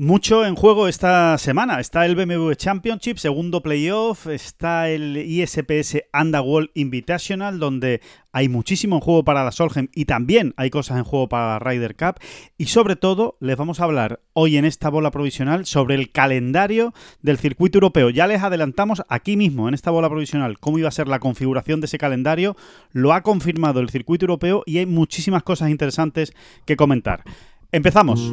Mucho en juego esta semana. Está el BMW Championship, segundo playoff. Está el ISPS Underworld Invitational, donde hay muchísimo en juego para la Solheim y también hay cosas en juego para la Ryder Cup. Y sobre todo, les vamos a hablar hoy en esta bola provisional sobre el calendario del circuito europeo. Ya les adelantamos aquí mismo, en esta bola provisional, cómo iba a ser la configuración de ese calendario. Lo ha confirmado el circuito europeo y hay muchísimas cosas interesantes que comentar. Empezamos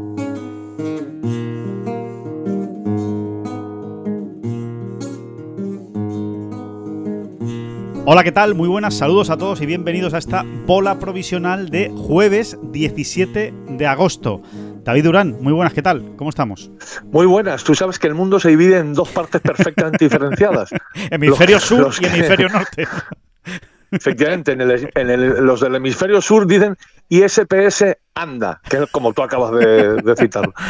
Hola, ¿qué tal? Muy buenas, saludos a todos y bienvenidos a esta bola provisional de jueves 17 de agosto. David Durán, muy buenas, ¿qué tal? ¿Cómo estamos? Muy buenas, tú sabes que el mundo se divide en dos partes perfectamente diferenciadas. hemisferio sur y hemisferio norte. Efectivamente, en, los del hemisferio sur dicen ISPS anda, que es como tú acabas de, de citarlo.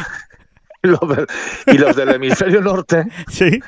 Y los, del, hemisferio norte ¿Sí?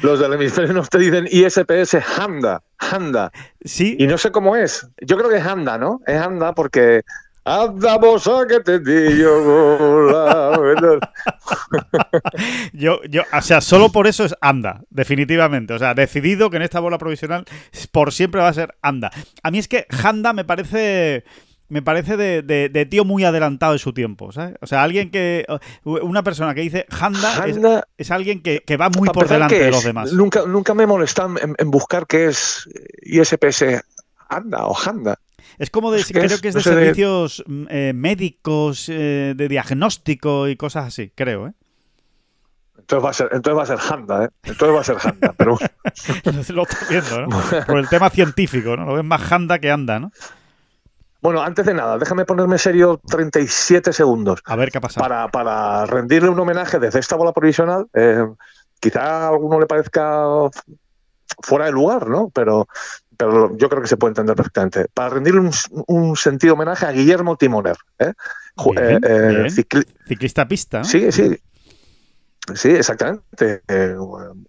Los del hemisferio norte dicen ISPS Handa, Handa. Sí. Y no sé cómo es. Yo creo que es Handa, ¿no? Es Handa porque Andamos a que te digo. yo, yo, o sea, solo por eso es anda, definitivamente. O sea, decidido que en esta bola provisional por siempre va a ser anda. A mí es que Handa me parece me parece de, tío muy adelantado de su tiempo, ¿sabes? O sea, alguien que. Una persona que dice Handa, es, alguien que, va muy por delante de los demás. Nunca, nunca me molestan en, buscar qué es ISPS Handa o Handa. Es como de, creo que es de servicios mm, eh, médicos, eh, de diagnóstico y cosas así, creo, ¿eh? Entonces va a ser, entonces va a ser Handa, ¿eh? Entonces va a ser Handa, pero Lo estoy viendo, ¿no? Por el tema científico, ¿no? Lo ves más Handa que anda, ¿no? Bueno, antes de nada, déjame ponerme serio 37 segundos. A ver qué pasa. Para, para rendirle un homenaje desde esta bola provisional. Eh, quizá a alguno le parezca fuera de lugar, ¿no? Pero, pero yo creo que se puede entender perfectamente. Para rendirle un, sentido homenaje a Guillermo Timoner. ¿eh? eh Ciclista pista. Sí, sí. Sí, exactamente. Eh,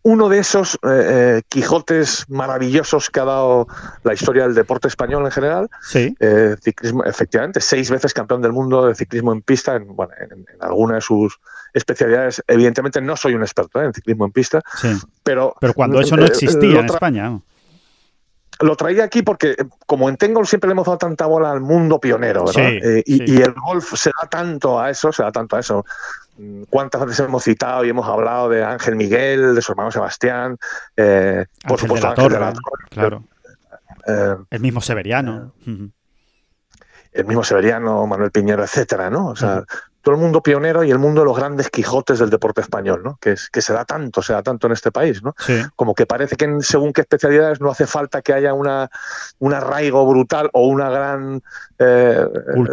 uno de esos eh, eh, Quijotes maravillosos que ha dado la historia del deporte español en general. Sí. ciclismo, efectivamente, seis veces campeón del mundo de ciclismo en pista, en, bueno, en, alguna de sus especialidades. Evidentemente no soy un experto en ciclismo en pista, sí. pero... Pero cuando eso no existía en España lo traía aquí porque, como en Tengol siempre le hemos dado tanta bola al mundo pionero, ¿verdad? y, y, el golf se da tanto a eso, se da tanto a eso. ¿Cuántas veces hemos citado y hemos hablado de Ángel Miguel, de su hermano Sebastián? Eh, por supuesto, Ángel de la Claro. Eh, el mismo Severiano. Eh, el mismo Severiano, Manuel Piñero, etcétera, ¿no? O sea, todo el mundo pionero y el mundo de los grandes Quijotes del deporte español, ¿no? Que, es, que se da tanto, se da tanto en este país, ¿no? Como que parece que según qué especialidades no hace falta que haya una, un arraigo brutal o una gran eh,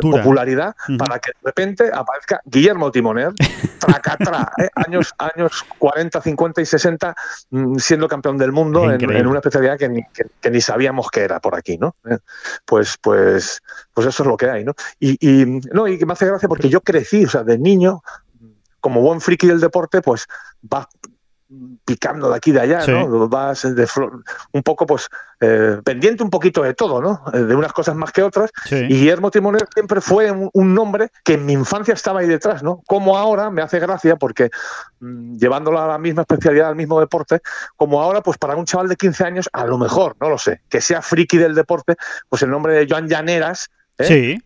popularidad para que de repente aparezca Guillermo Timoner, tracatrá, ¿eh? años, años 40, 50 y 60 mm, siendo campeón del mundo en, una especialidad que ni, que, ni, sabíamos que era por aquí, ¿no? Eh, pues, pues, pues eso es lo que hay, ¿no? Y, y, no, y que me hace gracia porque yo crecí o sea, de niño, como buen friki del deporte, pues vas picando de aquí y de allá, ¿no? Vas de un poco, pues, eh, pendiente un poquito de todo, ¿no? Eh, de unas cosas más que otras. Y Guillermo Timoner siempre fue un, nombre que en mi infancia estaba ahí detrás, ¿no? Como ahora me hace gracia porque mm, llevándolo a la misma especialidad, al mismo deporte, como ahora, pues para un chaval de 15 años, a lo mejor, no lo sé, que sea friki del deporte, pues el nombre de Joan Llaneras ¿eh? Sí,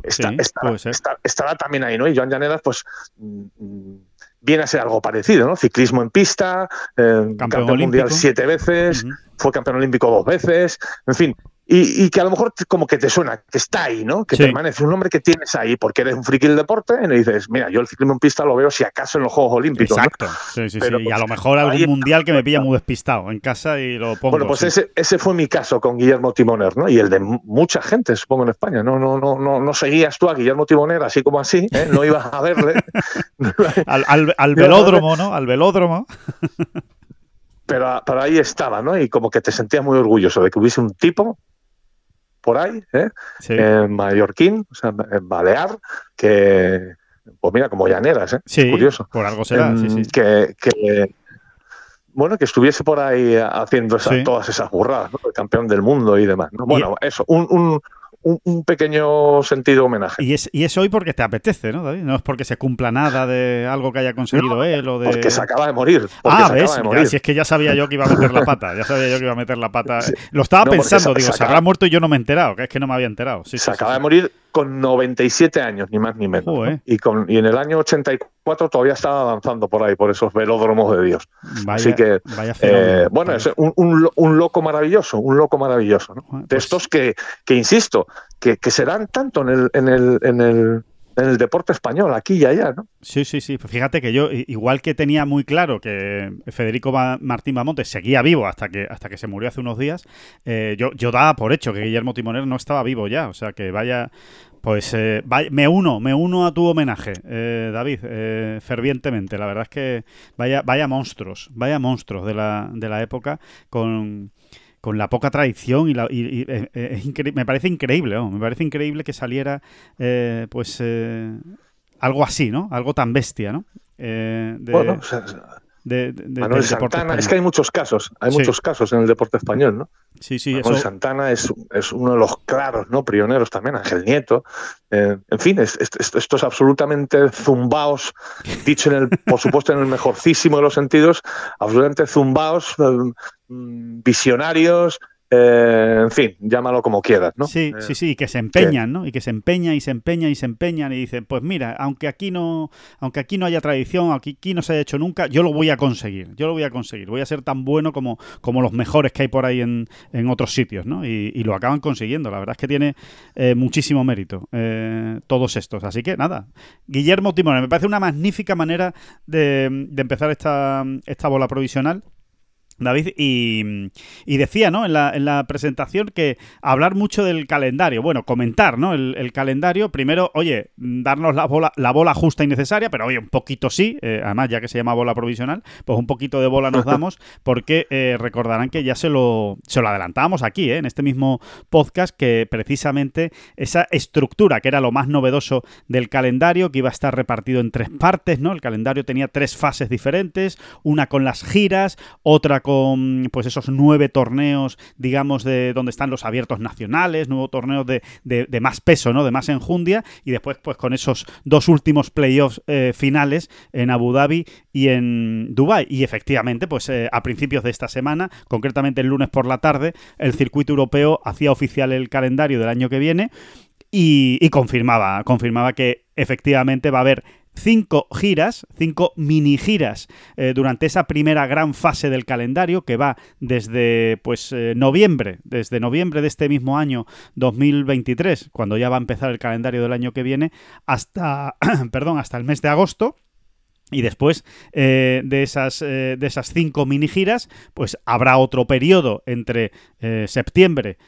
estará también ahí, ¿no? Y Joan Llaneras, pues mm, viene a ser algo parecido, ¿no? Ciclismo en pista, eh, campeón, mundial siete veces, fue campeón olímpico dos veces, en fin, y, que a lo mejor como que te suena, que está ahí, ¿no? Que permanece, un nombre que tienes ahí porque eres un friki del deporte y le dices, mira, yo el ciclismo en pista lo veo si acaso en los Juegos Olímpicos. Exacto, sí, sí, sí. y a lo mejor algún mundial que me pilla muy despistado en casa y lo pongo. Bueno, pues ese, ese fue mi caso con Guillermo Timoner, ¿no? Y el de mucha gente, supongo, en España. No, no, no, no, no seguías tú a Guillermo Timoner así como así, ¿eh? no ibas a verle. al, al, al velódromo, ¿no? Al velódromo. pero, pero ahí estaba, ¿no? Y como que te sentías muy orgulloso de que hubiese un tipo por ahí, ¿eh? en mallorquín, o sea, en balear, que, pues mira, como llaneras, ¿eh? Sí, curioso. Por algo será, sí, sí. Que, que, bueno, que estuviese por ahí haciendo todas esas burradas, ¿no? El campeón del mundo y demás. Bueno, eso, un, un, un, pequeño sentido homenaje. Y es, y es hoy porque te apetece, ¿no, David? No es porque se cumpla nada de algo que haya conseguido él o de... Porque se acaba de morir. Ah, ves, si es que ya sabía yo que iba a meter la pata, ya sabía yo que iba a meter la pata. Lo estaba pensando, digo, se, habrá muerto y yo no me he enterado, que es que no me había enterado. se acaba de morir con 97 años, ni más ni menos. Y, con, y en el año 84 todavía estaba avanzando por ahí, por esos velódromos de Dios. Así que, eh, bueno, es un, un, loco maravilloso, un loco maravilloso. ¿no? de pues estos que, que insisto, que, que, se dan tanto en el, en el, en el en el deporte español, aquí y allá, ¿no? Sí, sí, sí. Fíjate que yo, igual que tenía muy claro que Federico Martín Bamonte seguía vivo hasta que, hasta que se murió hace unos días, eh, yo, yo daba por hecho que Guillermo Timoner no estaba vivo ya. O sea, que vaya, pues eh, me uno, me uno a tu homenaje, eh, David, eh, fervientemente. La verdad es que vaya, vaya monstruos, vaya monstruos de la, de la época con, la poca tradición y, la, me parece increíble, me parece increíble que saliera pues algo así, ¿no? Algo tan bestia, ¿no? bueno, Manuel Santana, es que hay muchos casos, hay muchos casos en el deporte español, ¿no? Sí, sí, Manuel Santana es, uno de los claros, ¿no? Pioneros también, Ángel Nieto. Eh, en fin, es, estos absolutamente zumbaos, dicho en el, por supuesto en el mejorcísimo de los sentidos, absolutamente zumbaos, eh, mm, visionarios, eh, en fin, llámalo como quieras, ¿no? Sí, eh, sí, sí, que se empeñan, ¿no? Y que se empeñan y se empeñan y se empeñan y dicen, pues mira, aunque aquí no, aunque aquí no haya tradición, aunque aquí no se haya hecho nunca, yo lo voy a conseguir, yo lo voy a conseguir, voy a ser tan bueno como, como los mejores que hay por ahí en, en otros sitios, ¿no? Y, lo acaban consiguiendo, la verdad es que tiene eh, muchísimo mérito todos estos, así que nada, Guillermo Timón, me parece una magnífica manera de, de empezar esta, esta bola provisional David, y, decía ¿no? En la, en, la, presentación que hablar mucho del calendario, bueno, comentar ¿no? el, calendario, primero, oye, darnos la bola, la bola justa y necesaria, pero oye, un poquito sí, eh, además ya que se llama bola provisional, pues un poquito de bola nos damos, porque eh, recordarán que ya se lo, se lo adelantábamos aquí, ¿eh? en este mismo podcast, que precisamente esa estructura, que era lo más novedoso del calendario, que iba a estar repartido en tres partes, ¿no? El calendario tenía tres fases diferentes, una con las giras, otra con pues esos nueve torneos, digamos, de donde están los abiertos nacionales, nuevos torneos de, de, más peso, ¿no? De más enjundia, y después, pues, con esos dos últimos playoffs eh, finales en Abu Dhabi y en Dubai. Y efectivamente, pues eh, a principios de esta semana, concretamente el lunes por la tarde, el circuito europeo hacía oficial el calendario del año que viene. Y, y confirmaba, confirmaba que efectivamente va a haber cinco giras, cinco mini giras eh, durante esa primera gran fase del calendario que va desde pues eh, noviembre, desde noviembre de este mismo año 2023, cuando ya va a empezar el calendario del año que viene, hasta, perdón, hasta el mes de agosto. Y después eh, de, esas, de esas cinco mini giras, pues habrá otro periodo entre septiembre,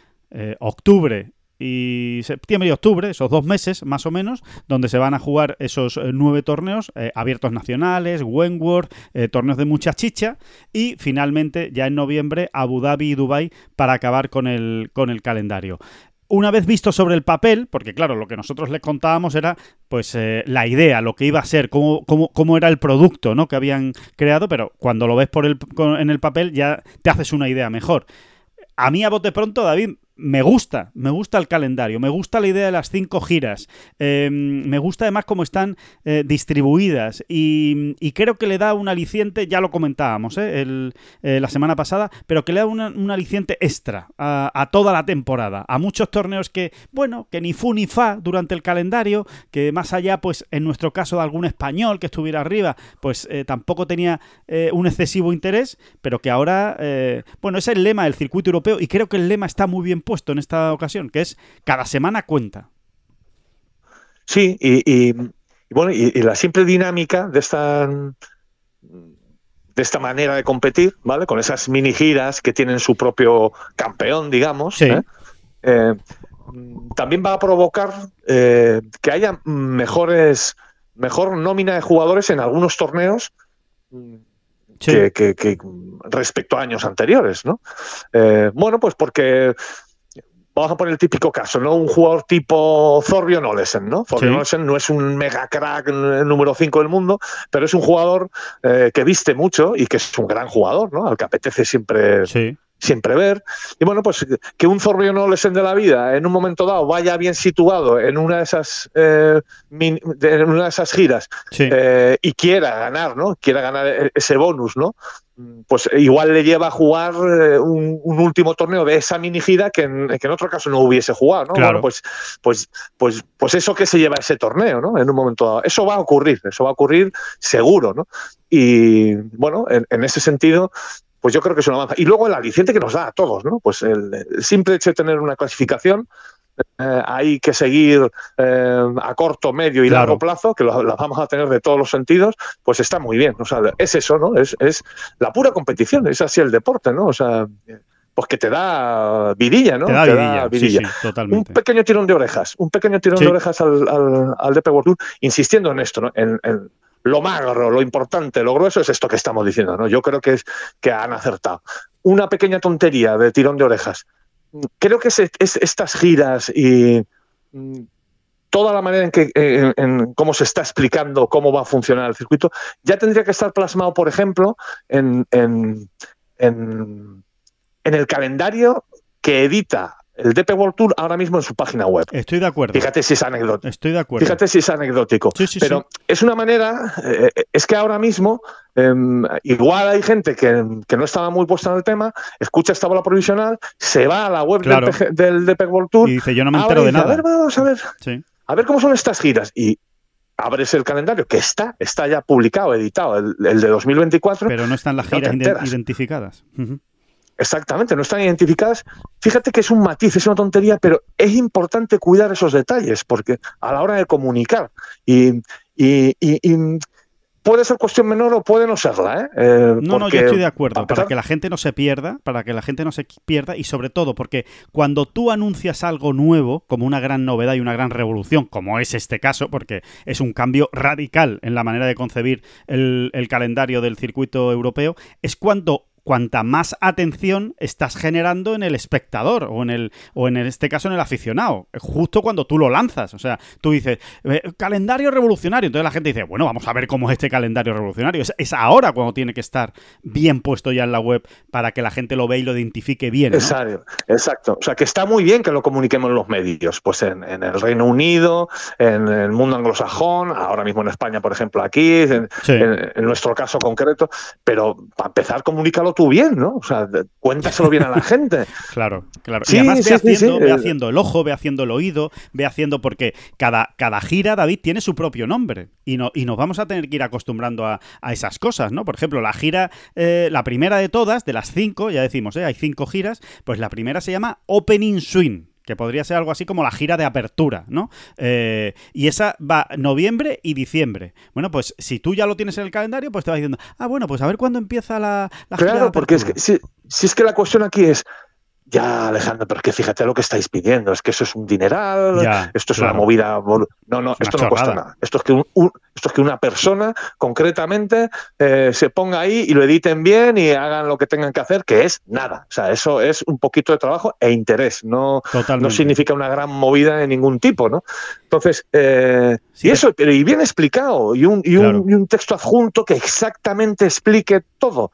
octubre y septiembre y octubre, esos dos meses más o menos, donde se van a jugar esos eh, nueve torneos eh, abiertos nacionales, Wentworth, eh, torneos de mucha chicha y finalmente ya en noviembre Abu Dhabi y Dubai para acabar con el, con el calendario. Una vez visto sobre el papel, porque claro, lo que nosotros les contábamos era pues la idea, lo que iba a ser, cómo, cómo, cómo, era el producto ¿no? que habían creado, pero cuando lo ves por el, en el papel ya te haces una idea mejor. A mí a bote pronto, David, me gusta, me gusta el calendario, me gusta la idea de las cinco giras, em, me gusta además cómo están eh, distribuidas y, creo que le da un aliciente, ya lo comentábamos eh, eh, la semana pasada, pero que le da un aliciente extra a, toda la temporada, a muchos torneos que, bueno, que ni fu ni fa durante el calendario, que más allá, pues en nuestro caso de algún español que estuviera arriba, pues tampoco tenía un excesivo interés, pero que ahora, bueno, es el lema del circuito europeo y creo que el lema está muy bien puesto en esta ocasión, que es cada semana cuenta. Sí, y, bueno, y, la simple dinámica de esta de esta manera de competir, ¿vale? Con esas mini giras que tienen su propio campeón, digamos. ¿eh? Eh, también va a provocar eh, que haya mejores, mejor nómina de jugadores en algunos torneos que, respecto a años anteriores, ¿no? bueno, pues porque vamos a poner el típico caso, ¿no? Un jugador tipo Zorbion Olesen, ¿no? Zorbion Olesen no es un mega crack número 5 del mundo, pero es un jugador eh, que viste mucho y que es un gran jugador, ¿no? Al que apetece siempre, siempre ver. Y bueno, pues que un Zorbion Olesen de la vida en un momento dado vaya bien situado en una de esas, eh, en una de esas giras eh, y quiera ganar, ¿no? Quiera ganar e-, ese bonus, ¿no? Pues igual le lleva a jugar eh, un, último torneo de esa mini gira que en, otro caso no hubiese jugado, ¿no? Claro. pues, pues, pues, pues eso que se lleva ese torneo, ¿no? En un momento dado. Eso va a ocurrir, eso va a ocurrir seguro, ¿no? Y bueno, en, ese sentido, pues yo creo que es una avanza. Y luego el aliciente que nos da a todos, ¿no? Pues el simple hecho de tener una clasificación eh, hay que seguir eh, a corto, medio y largo plazo, que las vamos a tener de todos los sentidos, pues está muy bien. O sea, es eso, ¿no? Es, es la pura competición, es así el deporte, ¿no? O sea, pues que te da vidilla, ¿no? Te da, vidilla, totalmente. Un pequeño tirón de orejas, un pequeño tirón de orejas al, al, al DP World Tour, insistiendo en esto, ¿no? En, lo magro, lo importante, lo grueso es esto que estamos diciendo, ¿no? Yo creo que es que han acertado. Una pequeña tontería de tirón de orejas creo que es, estas giras y mm, toda la manera en que en, cómo se está explicando cómo va a funcionar el circuito ya tendría que estar plasmado, por ejemplo, en, en, en el calendario que edita el DP World Tour ahora mismo en su página web. Estoy de acuerdo. Fíjate si es anecdótico. Estoy de acuerdo. Fíjate si es anecdótico. Pero es una manera, eh, es que ahora mismo, em, igual hay gente que, no estaba muy puesta en el tema, escucha esta bola provisional, se va a la web del, DP World Tour. Y dice, yo no me entero de nada. A ver, vamos a ver. A ver cómo son estas giras. Y abres el calendario, que está, está ya publicado, editado, el, de 2024. Pero no están las giras identificadas. Exactamente, no están identificadas. Fíjate que es un matiz, es una tontería, pero es importante cuidar esos detalles, porque a la hora de comunicar y, puede ser cuestión menor o puede no serla. ¿eh? eh no, no, yo estoy de acuerdo. Para que la gente no se pierda, para que la gente no se pierda y sobre todo porque cuando tú anuncias algo nuevo, como una gran novedad y una gran revolución, como es este caso, porque es un cambio radical en la manera de concebir el, el calendario del circuito europeo, es cuando cuanta más atención estás generando en el espectador o en el o en este caso en el aficionado, justo cuando tú lo lanzas, o sea, tú dices eh, calendario revolucionario, entonces la gente dice, bueno, vamos a ver cómo es este calendario revolucionario, es, ahora cuando tiene que estar bien puesto ya en la web para que la gente lo vea y lo identifique bien. Exacto, exacto, o sea, que está muy bien que lo comuniquemos en los medios, pues en, el Reino Unido, en el mundo anglosajón, ahora mismo en España, por ejemplo, aquí, en, en nuestro caso concreto, pero para empezar, comunícalo tú bien, ¿no? O sea, cuéntaselo bien a la gente. claro, claro. y además ve, haciendo, ve haciendo el ojo, ve haciendo el oído, ve haciendo, porque cada, cada gira, David, tiene su propio nombre. Y, no, y nos vamos a tener que ir acostumbrando a, esas cosas, ¿no? Por ejemplo, la gira, eh, la primera de todas, de las cinco, ya decimos, ¿eh? hay cinco giras, pues la primera se llama Opening Swing que podría ser algo así como la gira de apertura, ¿no? Eh, y esa va noviembre y diciembre. Bueno, pues si tú ya lo tienes en el calendario, pues te va diciendo, ah, bueno, pues a ver cuándo empieza la, la gira. Claro, porque es que, si, si, es que la cuestión aquí es, ya, Alejandro, pero es que fíjate lo que estáis pidiendo, es que eso es un dineral, esto es una movida. No, no, esto no cuesta nada. Esto es que, esto es que una persona concretamente eh, se ponga ahí y lo editen bien y hagan lo que tengan que hacer, que es nada. O sea, eso es un poquito de trabajo e interés, no, no significa una gran movida de ningún tipo, ¿no? Entonces, eh, y eso, pero y bien explicado, y un, y, un, y un texto adjunto que exactamente explique todo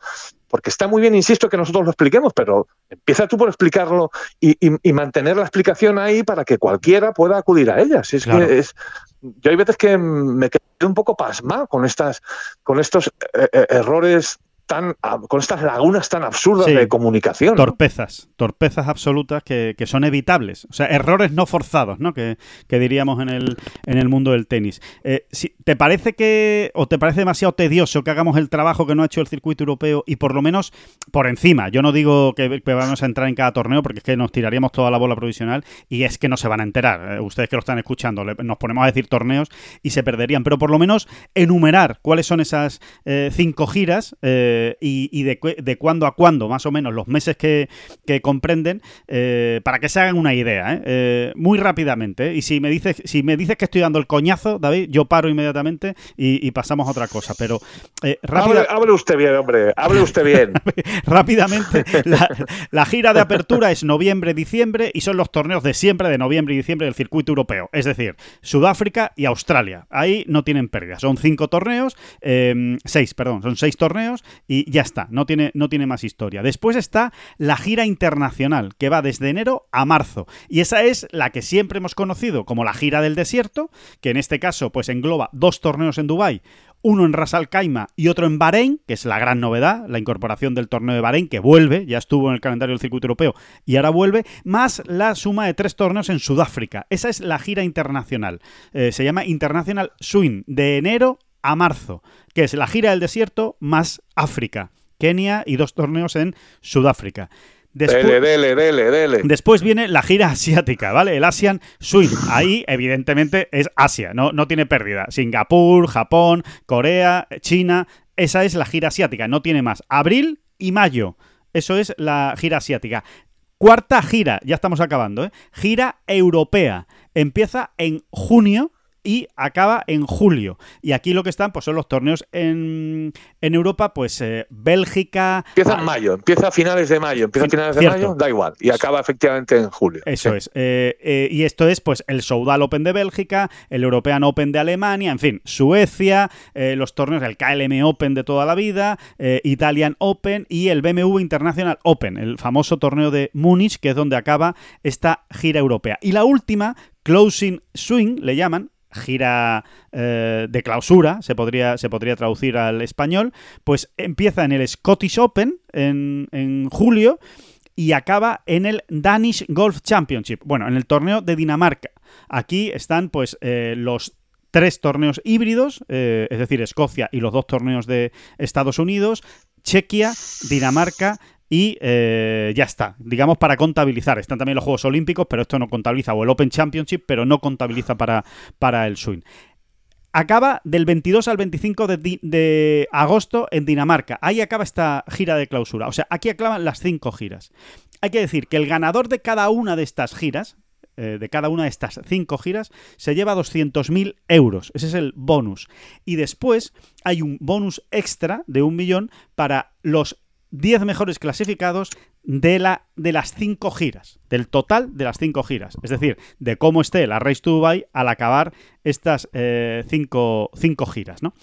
porque está muy bien, insisto, que nosotros lo expliquemos, pero empieza tú por explicarlo y, mantener la explicación ahí para que cualquiera pueda acudir a ella. es que es, yo hay veces que me quedo un poco pasmado con estas, con estos eh, eh, errores tan con estas lagunas tan absurdas de comunicación. Torpezas, torpezas absolutas que, son evitables. O sea, errores no forzados, ¿no? Que, diríamos en el, en el mundo del tenis. Eh, si, ¿Te parece que, o te parece demasiado tedioso que hagamos el trabajo que no ha hecho el circuito europeo y por lo menos por encima? Yo no digo que, vamos a entrar en cada torneo porque es que nos tiraríamos toda la bola provisional y es que no se van a enterar. Eh, ustedes que lo están escuchando, nos ponemos a decir torneos y se perderían. Pero por lo menos enumerar cuáles son esas eh, cinco giras. Eh, y, de, de, cuándo a cuándo, más o menos, los meses que, comprenden, eh, para que se hagan una idea, ¿eh? muy rápidamente. Y si me, dices, si me dices que estoy dando el coñazo, David, yo paro inmediatamente y, pasamos a otra cosa. Pero rápida... hable, usted bien, hombre, hable usted bien. rápidamente, la, gira de apertura es noviembre-diciembre y son los torneos de siempre, de noviembre y diciembre del circuito europeo. Es decir, Sudáfrica y Australia. Ahí no tienen pérdida. Son cinco torneos, seis, perdón, son seis torneos y ya está, no tiene, no tiene más historia. Después está la gira internacional, que va desde enero a marzo. Y esa es la que siempre hemos conocido como la gira del desierto, que en este caso pues engloba dos torneos en Dubái, uno en Ras Al Khaimah y otro en Bahrein, que es la gran novedad, la incorporación del torneo de Bahrein, que vuelve, ya estuvo en el calendario del circuito europeo y ahora vuelve, más la suma de tres torneos en Sudáfrica. Esa es la gira internacional. Eh, se llama International Swing, de enero a marzo, que es la gira del desierto más África, Kenia y dos torneos en Sudáfrica. Después, dele, dele, dele, Después viene la gira asiática, ¿vale? El Asian Swing. Ahí, evidentemente, es Asia, no, no tiene pérdida. Singapur, Japón, Corea, China. Esa es la gira asiática, no tiene más. Abril y mayo. Eso es la gira asiática. Cuarta gira, ya estamos acabando, ¿eh? Gira europea. Empieza en junio y acaba en julio. Y aquí lo que están pues son los torneos en, en Europa, pues eh, Bélgica... Empieza en mayo, empieza a finales de mayo, empieza a finales de mayo, da igual, y acaba efectivamente en julio. Eso es. Eh, eh, y esto es pues el Soudal Open de Bélgica, el European Open de Alemania, en fin, Suecia, los torneos del KLM Open de toda la vida, Italian Open y el BMW International Open, el famoso torneo de Múnich, que es donde acaba esta gira europea. Y la última, Closing Swing, le llaman, gira eh, de clausura, se podría, se podría traducir al español, pues empieza en el Scottish Open en, julio y acaba en el Danish Golf Championship, bueno, en el torneo de Dinamarca. Aquí están pues eh, los tres torneos híbridos, eh, es decir, Escocia y los dos torneos de Estados Unidos, Chequia, Dinamarca y eh, ya está, digamos para contabilizar. Están también los Juegos Olímpicos, pero esto no contabiliza, o el Open Championship, pero no contabiliza para, para el swing. Acaba del 22 al 25 de, agosto en Dinamarca. Ahí acaba esta gira de clausura. O sea, aquí acaban las cinco giras. Hay que decir que el ganador de cada una de estas giras, eh, de cada una de estas cinco giras, se lleva 200.000 euros. Ese es el bonus. Y después hay un bonus extra de un millón para los 10 mejores clasificados de, la, de las 5 giras, del total de las 5 giras. Es decir, de cómo esté la Race to Dubai al acabar estas 5 eh, giras, ¿no?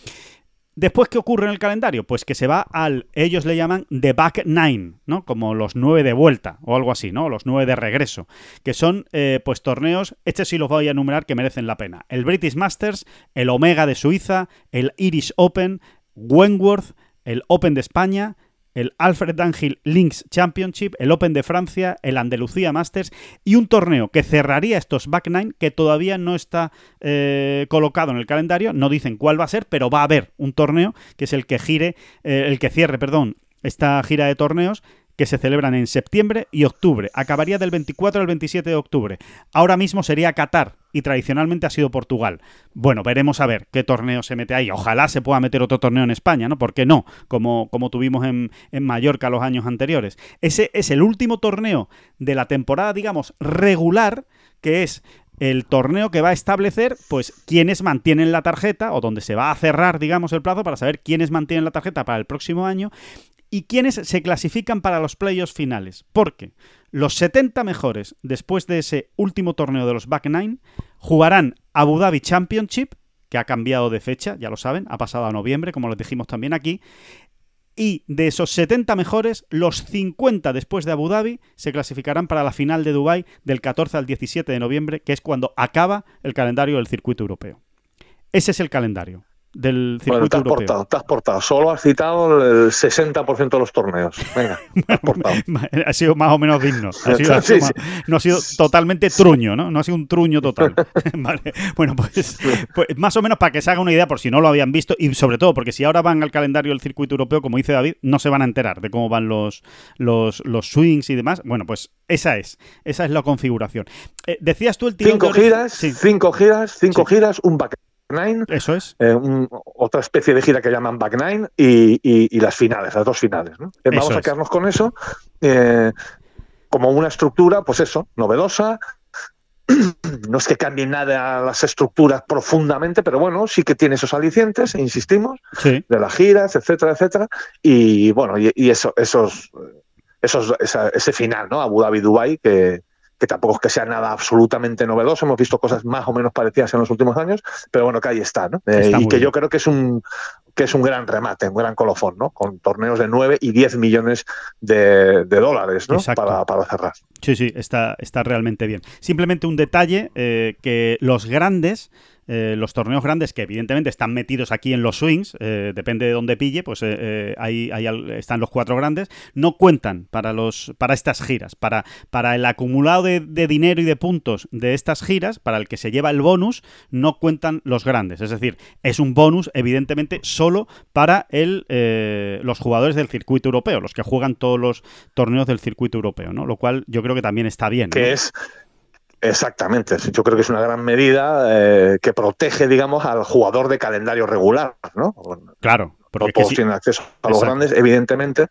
Después, ¿qué ocurre en el calendario? Pues que se va al, ellos le llaman The Back Nine, ¿no? Como los nueve de vuelta o algo así, ¿no? Los nueve de regreso, que son, eh, pues, torneos, este sí los voy a enumerar que merecen la pena. El British Masters, el Omega de Suiza, el Irish Open, Wentworth, el Open de España, el Alfred Dunhill Links Championship, el Open de Francia, el Andalucía Masters y un torneo que cerraría estos back nine que todavía no está eh, colocado en el calendario. No dicen cuál va a ser, pero va a haber un torneo que es el que gire, eh, el que cierre, perdón, esta gira de torneos que se celebran en septiembre y octubre. Acabaría del 24 al 27 de octubre. Ahora mismo sería Qatar y tradicionalmente ha sido Portugal. Bueno, veremos a ver qué torneo se mete ahí. Ojalá se pueda meter otro torneo en España, ¿no? ¿Por qué no? Como, como tuvimos en, en Mallorca los años anteriores. Ese es el último torneo de la temporada, digamos, regular, que es el torneo que va a establecer, pues, quiénes mantienen la tarjeta, o donde se va a cerrar, digamos, el plazo para saber quiénes mantienen la tarjeta para el próximo año y quiénes se clasifican para los playoffs finales. Porque los 70 mejores después de ese último torneo de los Back Nine jugarán Abu Dhabi Championship, que ha cambiado de fecha, ya lo saben, ha pasado a noviembre, como lo dijimos también aquí. Y de esos 70 mejores, los 50 después de Abu Dhabi se clasificarán para la final de Dubái del 14 al 17 de noviembre, que es cuando acaba el calendario del circuito europeo. Ese es el calendario. Del circuito te has europeo. Portado, te has portado. Solo has citado el 60% de los torneos. Venga, te has portado. ha sido más o menos digno. Ha sido, ha sido más, no ha sido totalmente truño, ¿no? No ha sido un truño total. vale. Bueno, pues, pues, más o menos para que se haga una idea, por si no lo habían visto, y sobre todo porque si ahora van al calendario del circuito europeo, como dice David, no se van a enterar de cómo van los, los, los swings y demás. Bueno, pues esa es. Esa es la configuración. Eh, decías tú el tirón Cinco de giras, sí. cinco giras, cinco giras, un back nine. Eso es. Eh, un, otra especie de gira que llaman back nine y, y, y las finales, las dos finales. ¿no? Eh, vamos Eso a quedarnos con eso eh, como una estructura, pues eso, novedosa. No es que cambie nada las estructuras profundamente, pero bueno, sí que tiene esos alicientes, insistimos, Sí. de las giras, etcétera, etcétera. Y bueno, y, y eso, esos, esos, esa- ese final, ¿no? Abu Dhabi, Dubai, que, que tampoco es que sea nada absolutamente novedoso. Hemos visto cosas más o menos parecidas en los últimos años, pero bueno, que ahí está, ¿no? Eh, Está y que bien. yo creo que es un que es un gran remate, un gran colofón, ¿no? Con torneos de 9 y 10 millones de, de dólares, ¿no? Para, para cerrar. Sí, sí, está, está realmente bien. Simplemente un detalle, eh, que los grandes, eh, los torneos grandes, que evidentemente están metidos aquí en los swings, eh, depende de dónde pille, pues eh, eh, ahí, están los cuatro grandes, no cuentan para, los, para estas giras, para, para el acumulado de, de dinero y de puntos de estas giras, para el que se lleva el bonus, no cuentan los grandes. Es decir, es un bonus, evidentemente, solo para el, eh, los jugadores del circuito europeo, los que juegan todos los torneos del circuito europeo, ¿no? Lo cual yo creo que también está bien. ¿no? que es exactamente, yo creo que es una gran medida eh, que protege, digamos, al jugador de calendario regular, ¿no? Claro, No porque que todos tienen acceso a los grandes, evidentemente,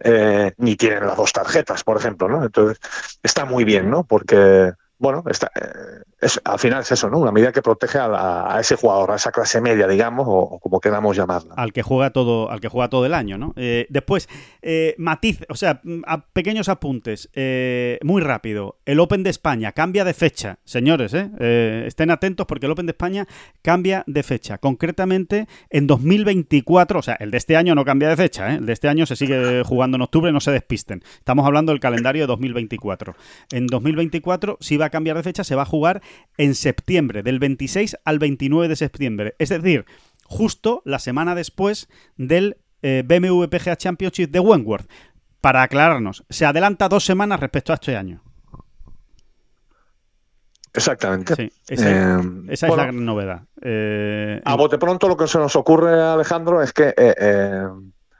eh, ni tienen las dos tarjetas, por ejemplo, ¿no? Entonces, está muy bien, ¿no? Porque, bueno, está, eh, al final es eso, ¿no? Una medida que protege a, ese jugador, a esa clase media, digamos, o, como queramos llamarla. al que juega todo, al que juega todo el año, ¿no? Eh, después, eh, matiz, o sea, mm, pequeños apuntes, eh, muy rápido. El Open de España cambia de fecha, señores, ¿eh? Estén atentos porque el Open de España cambia de fecha. Concretamente, en 2024, o sea, el de este año no cambia de fecha. El de este año se sigue jugando en octubre, no se despisten. Estamos hablando del calendario de 2024. En 2024, si va a cambiar de fecha, se va a jugar en septiembre, del 26 al 29 de septiembre. Es decir, justo la semana después del eh, BMW PGA Championship de Wentworth. Para aclararnos, se adelanta dos semanas respecto a este año. Exactamente. Sí, esa, Eh, esa es la gran novedad. Eh, A bote pronto lo que se nos ocurre, Alejandro, es que, eh,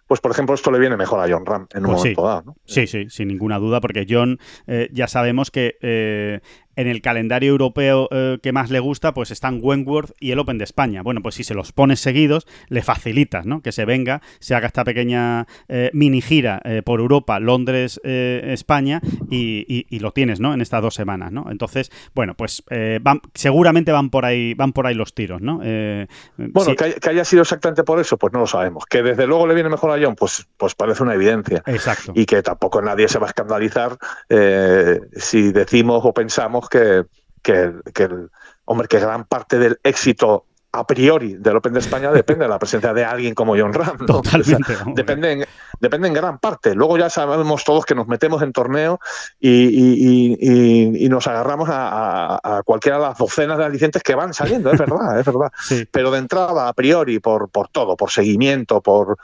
pues por ejemplo, esto le viene mejor a John Ram en un Pues sí. momento dado. ¿no? Sí, sí, sin ninguna duda, porque John ya sabemos que en el calendario europeo eh, que más le gusta, pues están Wentworth y el Open de España. Bueno, pues si se los pones seguidos, le facilitas, ¿no? Que se venga, se haga esta pequeña eh, mini gira eh, por Europa, Londres, eh, España, y, y- y lo tienes, ¿no? En estas dos semanas, ¿no? Entonces, bueno, pues eh, van, seguramente van por ahí, van por ahí los tiros, ¿no? Bueno, sí, que, hay- que haya sido exactamente por eso, pues no lo sabemos. Que desde luego le viene mejor a John, pues, pues parece una evidencia. exacto. Y que tampoco nadie se va a escandalizar si decimos o pensamos que, que, que el, hombre, que gran parte del éxito a priori del Open de España depende de la presencia de alguien como John Ram. ¿no? O sea, Totalmente. depende, en, depende en gran parte. Luego ya sabemos todos que nos metemos en torneo y, y- y- y- y nos agarramos a, a- a cualquiera de las docenas de alicientes que van saliendo, es verdad, es verdad. Sí. Pero de entrada, a priori, por, por todo, por seguimiento, por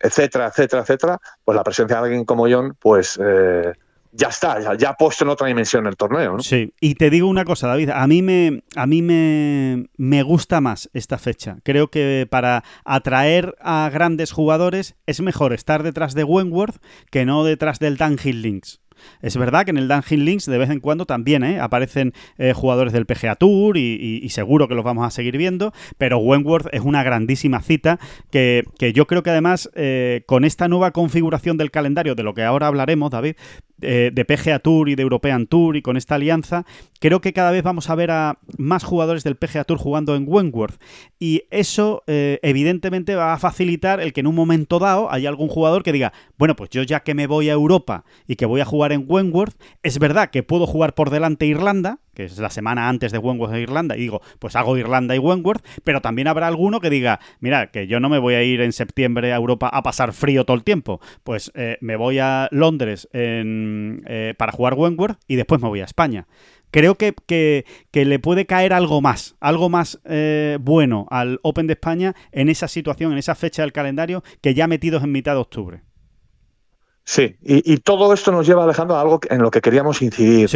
etcétera, etcétera, etcétera, pues la presencia de alguien como John, pues eh, ya está, ya, ha puesto en otra dimensión el torneo. ¿no? Sí, y te digo una cosa, David, a mí me a mí me, me gusta más esta fecha. Creo que para atraer a grandes jugadores es mejor estar detrás de Wentworth que no detrás del Dunhill Links. Es verdad que en el Dunhill Links de vez en cuando también ¿eh? aparecen eh, jugadores del PGA Tour y seguro que los vamos a seguir viendo, pero Wentworth es una grandísima cita que, que yo creo que además eh, con esta nueva configuración del calendario, de lo que ahora hablaremos, David, de PGA Tour y de European Tour y con esta alianza, creo que cada vez vamos a ver a más jugadores del PGA Tour jugando en Wentworth. Y eso, eh, evidentemente, va a facilitar el que en un momento dado haya algún jugador que diga, bueno, pues yo ya que me voy a Europa y que voy a jugar en Wentworth, es verdad que puedo jugar por delante Irlanda, que es la semana antes de Wentworth e Irlanda, y digo, pues hago Irlanda y Wentworth, pero también habrá alguno que diga, mira, que yo no me voy a ir en septiembre a Europa a pasar frío todo el tiempo, pues eh, me voy a Londres eh, para jugar Wentworth y después me voy a España. creo que, que, le puede caer algo más, algo más eh, bueno al Open de España en esa situación, en esa fecha del calendario que ya metidos en mitad de octubre. Sí, y, todo esto nos lleva, Alejandro, a algo en lo que queríamos incidir,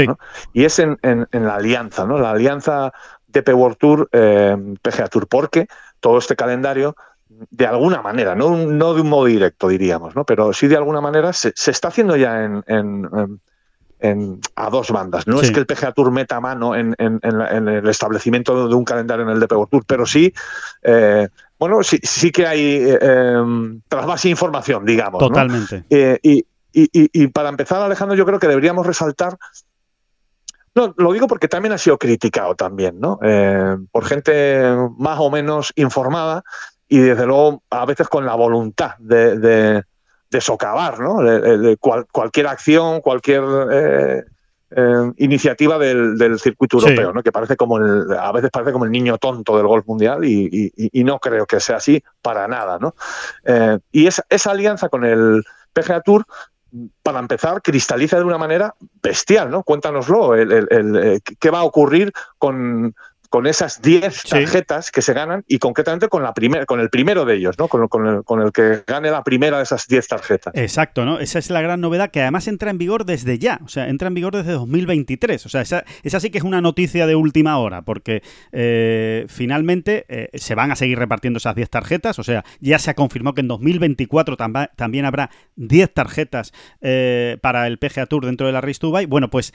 y es en, la alianza, ¿no? La alianza DP World Tour, eh, PGA Tour, porque todo este calendario, de alguna manera, no, no de un modo directo, diríamos, ¿no? pero sí de alguna manera se, está haciendo ya en, a dos bandas. No es que el PGA Tour meta mano en, el establecimiento de un calendario en el DP World Tour, pero sí, eh, bueno, sí, sí que hay eh, em, más información, digamos. Totalmente. Eh, y, y, para empezar, Alejandro, yo creo que deberíamos resaltar no, lo digo porque también ha sido criticado también, ¿no? Eh, por gente más o menos informada y desde luego a veces con la voluntad de, de, socavar, ¿no? De, cualquier acción, cualquier eh, eh, iniciativa del, circuito europeo, ¿no? Que parece como el, a veces parece como el niño tonto del golf mundial y, y, no creo que sea así para nada, ¿no? y esa, esa alianza con el PGA Tour para empezar, cristaliza de una manera bestial, ¿no? Cuéntanoslo, eh, ¿qué va a ocurrir con, con esas 10 tarjetas que se ganan y concretamente con la primera, con el primero de ellos, ¿no? Con, con, el, que gane la primera de esas 10 tarjetas. Exacto, ¿no? Esa es la gran novedad que además entra en vigor desde ya, o sea, entra en vigor desde 2023. O sea, esa, sí que es una noticia de última hora, porque eh, finalmente eh, se van a seguir repartiendo esas 10 tarjetas, o sea, ya se ha confirmado que en 2024 también habrá 10 tarjetas eh, para el PGA Tour dentro de la Race Dubai. Bueno, pues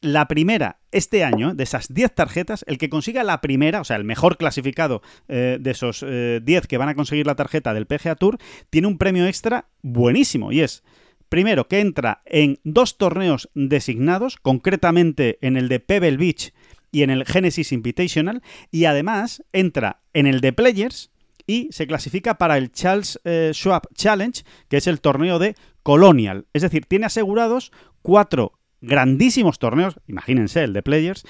la primera, este año, de esas 10 tarjetas, el que consiga la primera, o sea, el mejor clasificado eh, de esos 10 eh, que van a conseguir la tarjeta del PGA Tour, tiene un premio extra buenísimo y es, primero, que entra en dos torneos designados, concretamente en el de Pebble Beach y en el Genesis Invitational, y además entra en el de Players y se clasifica para el Charles eh, Schwab Challenge, que es el torneo de Colonial. Es decir, tiene asegurados cuatro grandísimos torneos, imagínense el de Players,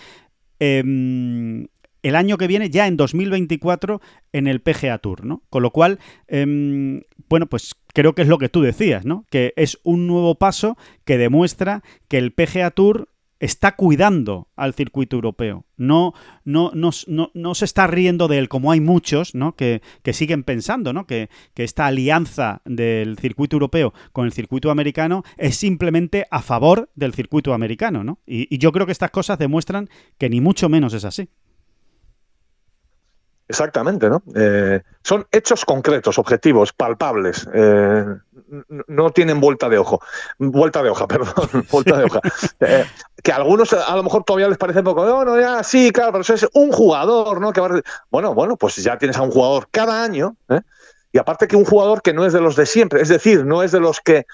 em, el año que viene, ya en 2024, en el PGA Tour, ¿no? Con lo cual, em, bueno, pues creo que es lo que tú decías, ¿no? Que es un nuevo paso que demuestra que el PGA Tour está cuidando al circuito europeo. No, no, no, no, se está riendo de él, como hay muchos ¿no? que, que siguen pensando ¿no? que, que, esta alianza del circuito europeo con el circuito americano es simplemente a favor del circuito americano. ¿no? Y, yo creo que estas cosas demuestran que ni mucho menos es así. Exactamente, ¿no? Eh, son hechos concretos, objetivos, palpables. Eh, no tienen vuelta de ojo. Vuelta de hoja, perdón. vuelta de hoja. Eh, que a algunos a lo mejor todavía les parece poco. No, ya, sí, claro, pero eso es un jugador, ¿no? Que Bueno, bueno, pues ya tienes a un jugador cada año. Y aparte que un jugador que no es de los de siempre. Es decir, no es de los que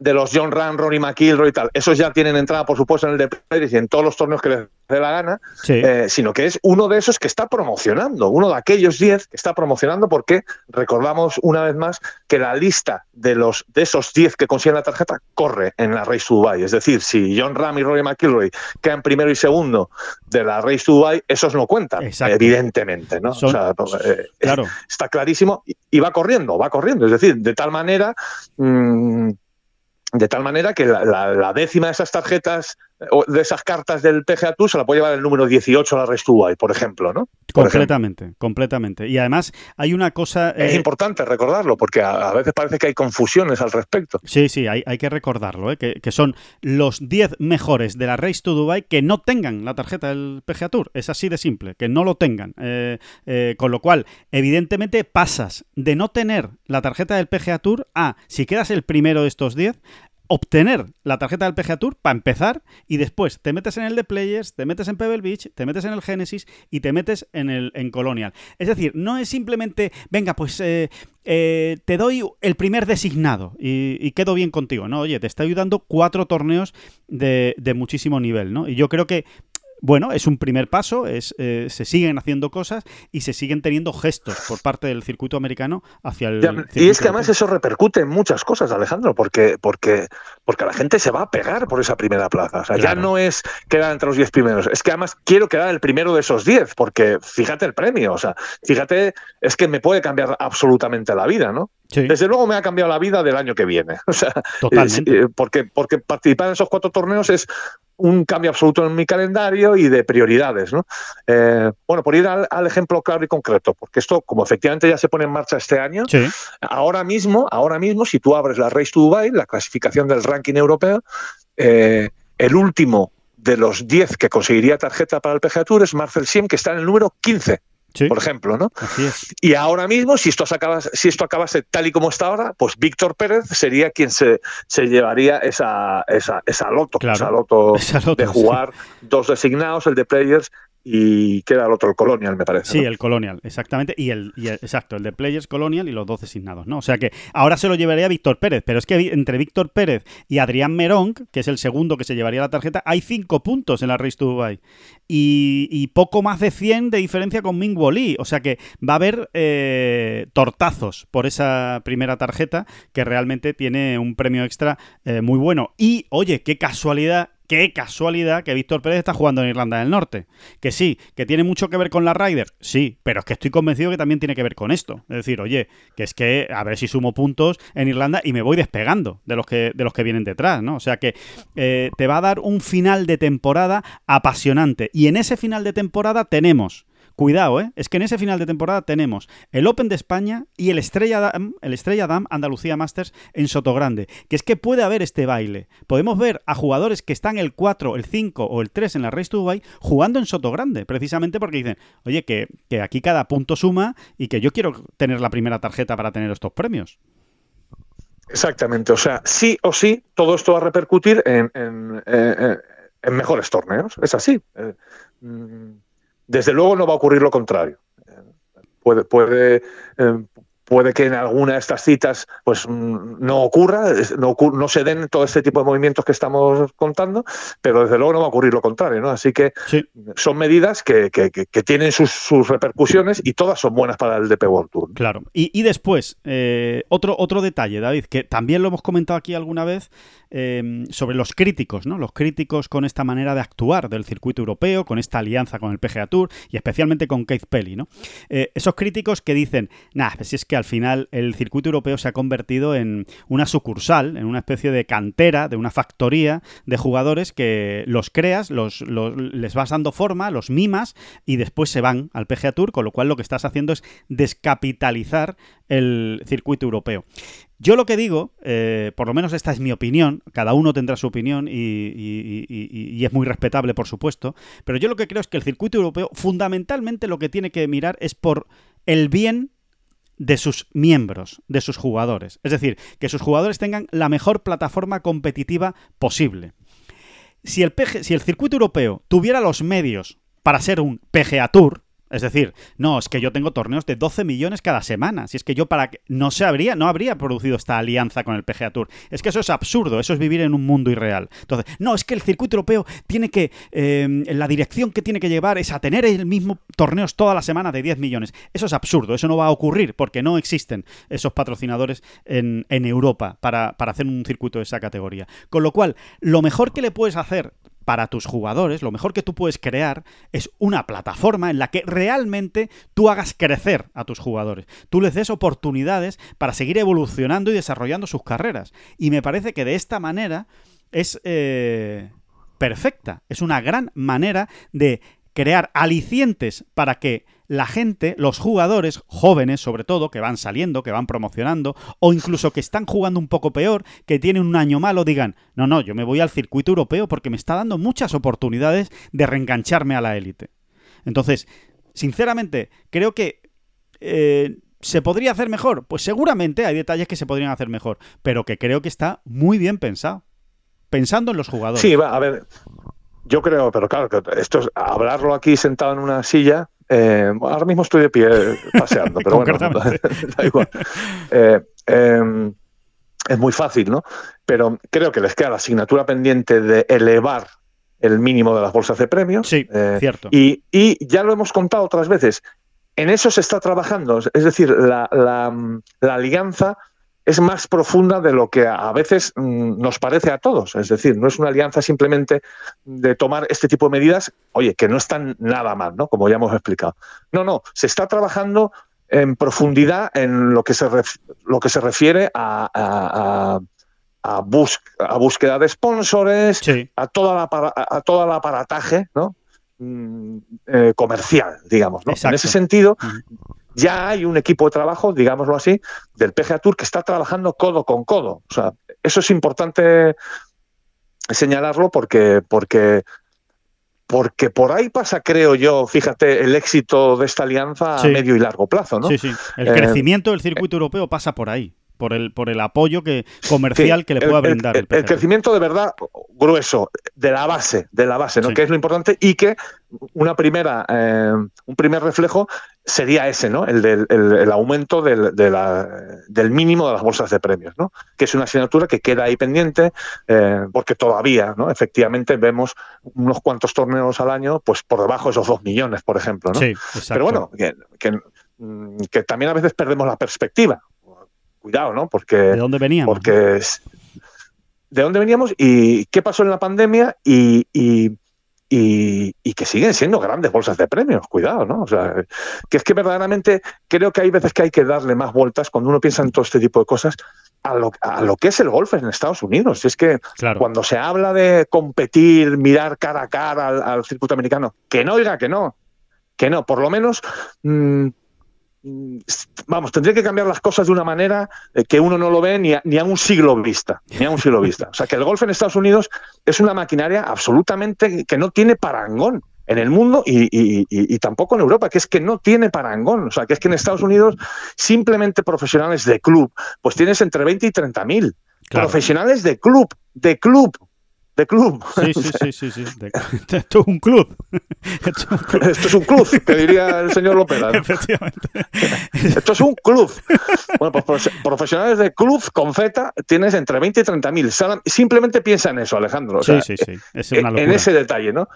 de los John Ram, Rory McIlroy y tal, esos ya tienen entrada, por supuesto, en el de y en todos los torneos que les dé la gana, eh, sino que es uno de esos que está promocionando, uno de aquellos 10 que está promocionando, porque recordamos una vez más que la lista de los de esos 10 que consiguen la tarjeta corre en la Race to Dubai. Es decir, si John Ram y Rory McIlroy quedan primero y segundo de la Race to Dubai, esos no cuentan, evidentemente. ¿no? Eh, claro. está clarísimo y, va corriendo, va corriendo. Es decir, de tal manera. Mm, de tal manera que la, décima de esas tarjetas, de esesas cartas del PGA Tour, se la puede llevar el número 18 a la Restúa, por ejemplo, ¿no? completamente, completamente. Y además hay una cosa... Es eh, importante recordarlo, porque a, veces parece que hay confusiones al respecto. Sí, sí, hay, hay que recordarlo, ¿eh? que, son los 10 mejores de la Race to Dubai que no tengan la tarjeta del PGA Tour. Es así de simple, que no lo tengan. Eh, con lo cual, evidentemente pasas de no tener la tarjeta del PGA Tour a, si quedas el primero de estos 10, obtener la tarjeta del PGA Tour para empezar y después te metes en el de Players, te metes en Pebble Beach, te metes en el Genesis y te metes en el en Colonial. Es decir, no es simplemente, venga, pues eh, eh, te doy el primer designado y, quedo bien contigo, ¿no? Oye, te está ayudando cuatro torneos de, de muchísimo nivel, ¿no? Y yo creo que bueno, es un primer paso, es, eh, se siguen haciendo cosas y se siguen teniendo gestos por parte del circuito americano hacia el... y es que además eso repercute en muchas cosas, Alejandro, porque, porque, porque la gente se va a pegar por esa primera plaza. O sea, ya no es quedar entre los 10 primeros, es que además quiero quedar el primero de esos 10, porque fíjate el premio, o sea, fíjate, es que me puede cambiar absolutamente la vida, ¿no? Desde luego me ha cambiado la vida del año que viene. O sea, Totalmente. Eh, porque, porque participar en esos cuatro torneos es un cambio absoluto en mi calendario y de prioridades. ¿no? Eh, bueno, por ir al, ejemplo claro y concreto, porque esto, como efectivamente ya se pone en marcha este año, ahora mismo, ahora mismo, si tú abres la Race to Dubai, la clasificación del ranking europeo, eh, el último de los 10 que conseguiría tarjeta para el PGA Tour es Marcel Siem, que está en el número 15 por ejemplo, ¿no? Y ahora mismo, si esto, acaba, si esto acabase tal y como está ahora, pues Víctor Pérez sería quien se, se llevaría esa, esa, esa loto, esa loto, de jugar dos designados, el de Players y queda el otro, el Colonial, me parece. Sí, el Colonial, exactamente. Y el, exacto, el de Players Colonial y los dos designados, ¿no? O sea que ahora se lo llevaría Víctor Pérez, pero es que entre Víctor Pérez y Adrián Merón, que es el segundo que se llevaría la tarjeta, hay cinco puntos en la Race to Dubai. Y, poco más de 100 de diferencia con Ming Lee. O sea que va a haber eh, tortazos por esa primera tarjeta que realmente tiene un premio extra eh, muy bueno. Y, oye, qué casualidad Qué casualidad que Víctor Pérez está jugando en Irlanda del Norte. Que sí, que tiene mucho que ver con la Ryder, sí, pero es que estoy convencido que también tiene que ver con esto. Es decir, oye, que es que a ver si sumo puntos en Irlanda y me voy despegando de los que, de los que vienen detrás, ¿no? O sea que eh, te va a dar un final de temporada apasionante. Y en ese final de temporada tenemos Cuidado, ¿eh? Es que en ese final de temporada tenemos el Open de España y el Estrella Dam, el Estrella Dam Andalucía Masters en Sotogrande. Que es que puede haber este baile. Podemos ver a jugadores que están el 4, el 5 o el 3 en la Race to Dubai jugando en Sotogrande, precisamente porque dicen, oye, que, aquí cada punto suma y que yo quiero tener la primera tarjeta para tener estos premios. Exactamente, o sea, sí o sí, todo esto va a repercutir en, eh, eh, mejores torneos, es así. Eh, mm, desde luego no va a ocurrir lo contrario. Puede, puede, eh, puede que en alguna de estas citas pues mm, no ocurra, no, no, se den todo este tipo de movimientos que estamos contando, pero desde luego no va a ocurrir lo contrario, ¿no? Así que son medidas que, tienen sus, repercusiones y todas son buenas para el DP World Tour. Claro. Y, después, eh, otro, otro detalle, David, que también lo hemos comentado aquí alguna vez, Em, sobre los críticos, ¿no? Los críticos con esta manera de actuar del circuito europeo, con esta alianza con el PGA Tour y especialmente con Keith Pelly, ¿no? Eh, esos críticos que dicen, nah, pues si es que al final el circuito europeo se ha convertido en una sucursal, en una especie de cantera, de una factoría de jugadores que los creas, los, les vas dando forma, los mimas y después se van al PGA Tour, con lo cual lo que estás haciendo es descapitalizar el circuito europeo. Yo lo que digo, eh, por lo menos esta es mi opinión, cada uno tendrá su opinión y, es muy respetable, por supuesto, pero yo lo que creo es que el circuito europeo fundamentalmente lo que tiene que mirar es por el bien de sus miembros, de sus jugadores. Es decir, que sus jugadores tengan la mejor plataforma competitiva posible. Si el, si el circuito europeo tuviera los medios para ser un PGA Tour, es decir, no, es que yo tengo torneos de 12 millones cada semana. Si es que yo para que no se habría, no habría producido esta alianza con el PGA Tour. Es que eso es absurdo, eso es vivir en un mundo irreal. Entonces, no, es que el circuito europeo tiene que, eh, la dirección que tiene que llevar es a tener el mismo torneos toda la semana de 10 millones. Eso es absurdo, eso no va a ocurrir porque no existen esos patrocinadores en, en Europa para, para hacer un circuito de esa categoría. Con lo cual, lo mejor que le puedes hacer para tus jugadores, lo mejor que tú puedes crear es una plataforma en la que realmente tú hagas crecer a tus jugadores. Tú les des oportunidades para seguir evolucionando y desarrollando sus carreras. Y me parece que de esta manera es eh, perfecta. Es una gran manera de crear alicientes para que la gente, los jugadores jóvenes sobre todo, que van saliendo, que van promocionando, o incluso que están jugando un poco peor, que tienen un año malo, digan, no, no, yo me voy al circuito europeo porque me está dando muchas oportunidades de reengancharme a la élite. Entonces, sinceramente, creo que... Eh, ¿Se podría hacer mejor? Pues seguramente hay detalles que se podrían hacer mejor, pero que creo que está muy bien pensado. Pensando en los jugadores. Sí, va, a ver, yo creo, pero claro, esto es hablarlo aquí sentado en una silla, eh, ahora mismo estoy de pie paseando, pero bueno, da, igual. Eh, em, es muy fácil, ¿no? Pero creo que les queda la asignatura pendiente de elevar el mínimo de las bolsas de premios. Sí, eh, cierto. Y, ya lo hemos contado otras veces. En eso se está trabajando. Es decir, la, la alianza es más profunda de lo que a veces mm, nos parece a todos. Es decir, no es una alianza simplemente de tomar este tipo de medidas, oye, que no están nada mal, ¿no? Como ya hemos explicado. No, no, se está trabajando en profundidad en lo que se, lo que se refiere a, a, búsqueda de sponsores, a, toda la, a todo el aparataje ¿no? Mm, eh, comercial, digamos. En ese sentido, ya hay un equipo de trabajo, digámoslo así, del PGA Tour que está trabajando codo con codo. O sea, eso es importante señalarlo porque, porque, porque por ahí pasa, creo yo, fíjate, el éxito de esta alianza a medio y largo plazo. ¿no? Sí, sí. El eh, crecimiento del circuito europeo pasa por ahí por el, por el apoyo que, comercial que le pueda brindar. El, el, crecimiento de verdad grueso, de la base, de la base, ¿no? Que es lo importante y que una primera, eh, un primer reflejo sería ese, ¿no? El del el, aumento del, del, mínimo de las bolsas de premios, ¿no? Que es una asignatura que queda ahí pendiente, eh, porque todavía, ¿no? Efectivamente vemos unos cuantos torneos al año, pues por debajo de esos dos millones, por ejemplo, ¿no? Sí, Pero bueno, que, que también a veces perdemos la perspectiva cuidado, ¿no? Porque, ¿De dónde veníamos? Porque de dónde veníamos y qué pasó en la pandemia y, y, que siguen siendo grandes bolsas de premios, cuidado, ¿no? O sea, que es que verdaderamente creo que hay veces que hay que darle más vueltas cuando uno piensa en todo este tipo de cosas a lo, a lo que es el golf en Estados Unidos. Es que cuando se habla de competir, mirar cara a cara al, circuito americano, que no diga que no, que no, por lo menos Mm, vamos, tendría que cambiar las cosas de una manera eh, que uno no lo ve ni a, ni a, un siglo vista, ni a un siglo vista. O sea, que el golf en Estados Unidos es una maquinaria absolutamente que no tiene parangón en el mundo y, tampoco en Europa, que es que no tiene parangón. O sea, que es que en Estados Unidos simplemente profesionales de club, pues tienes entre 20 y 30 mil. Profesionales de club, de club, de club. Sí, sí, sí, sí. Esto es un club. Esto es un club, que diría el señor López. Efectivamente. Esto es un club. Bueno, pues profesionales de club con Z tienes entre 20 y 30 mil. Simplemente piensa en eso, Alejandro. sí, sí, sí. Es una En ese detalle, ¿no?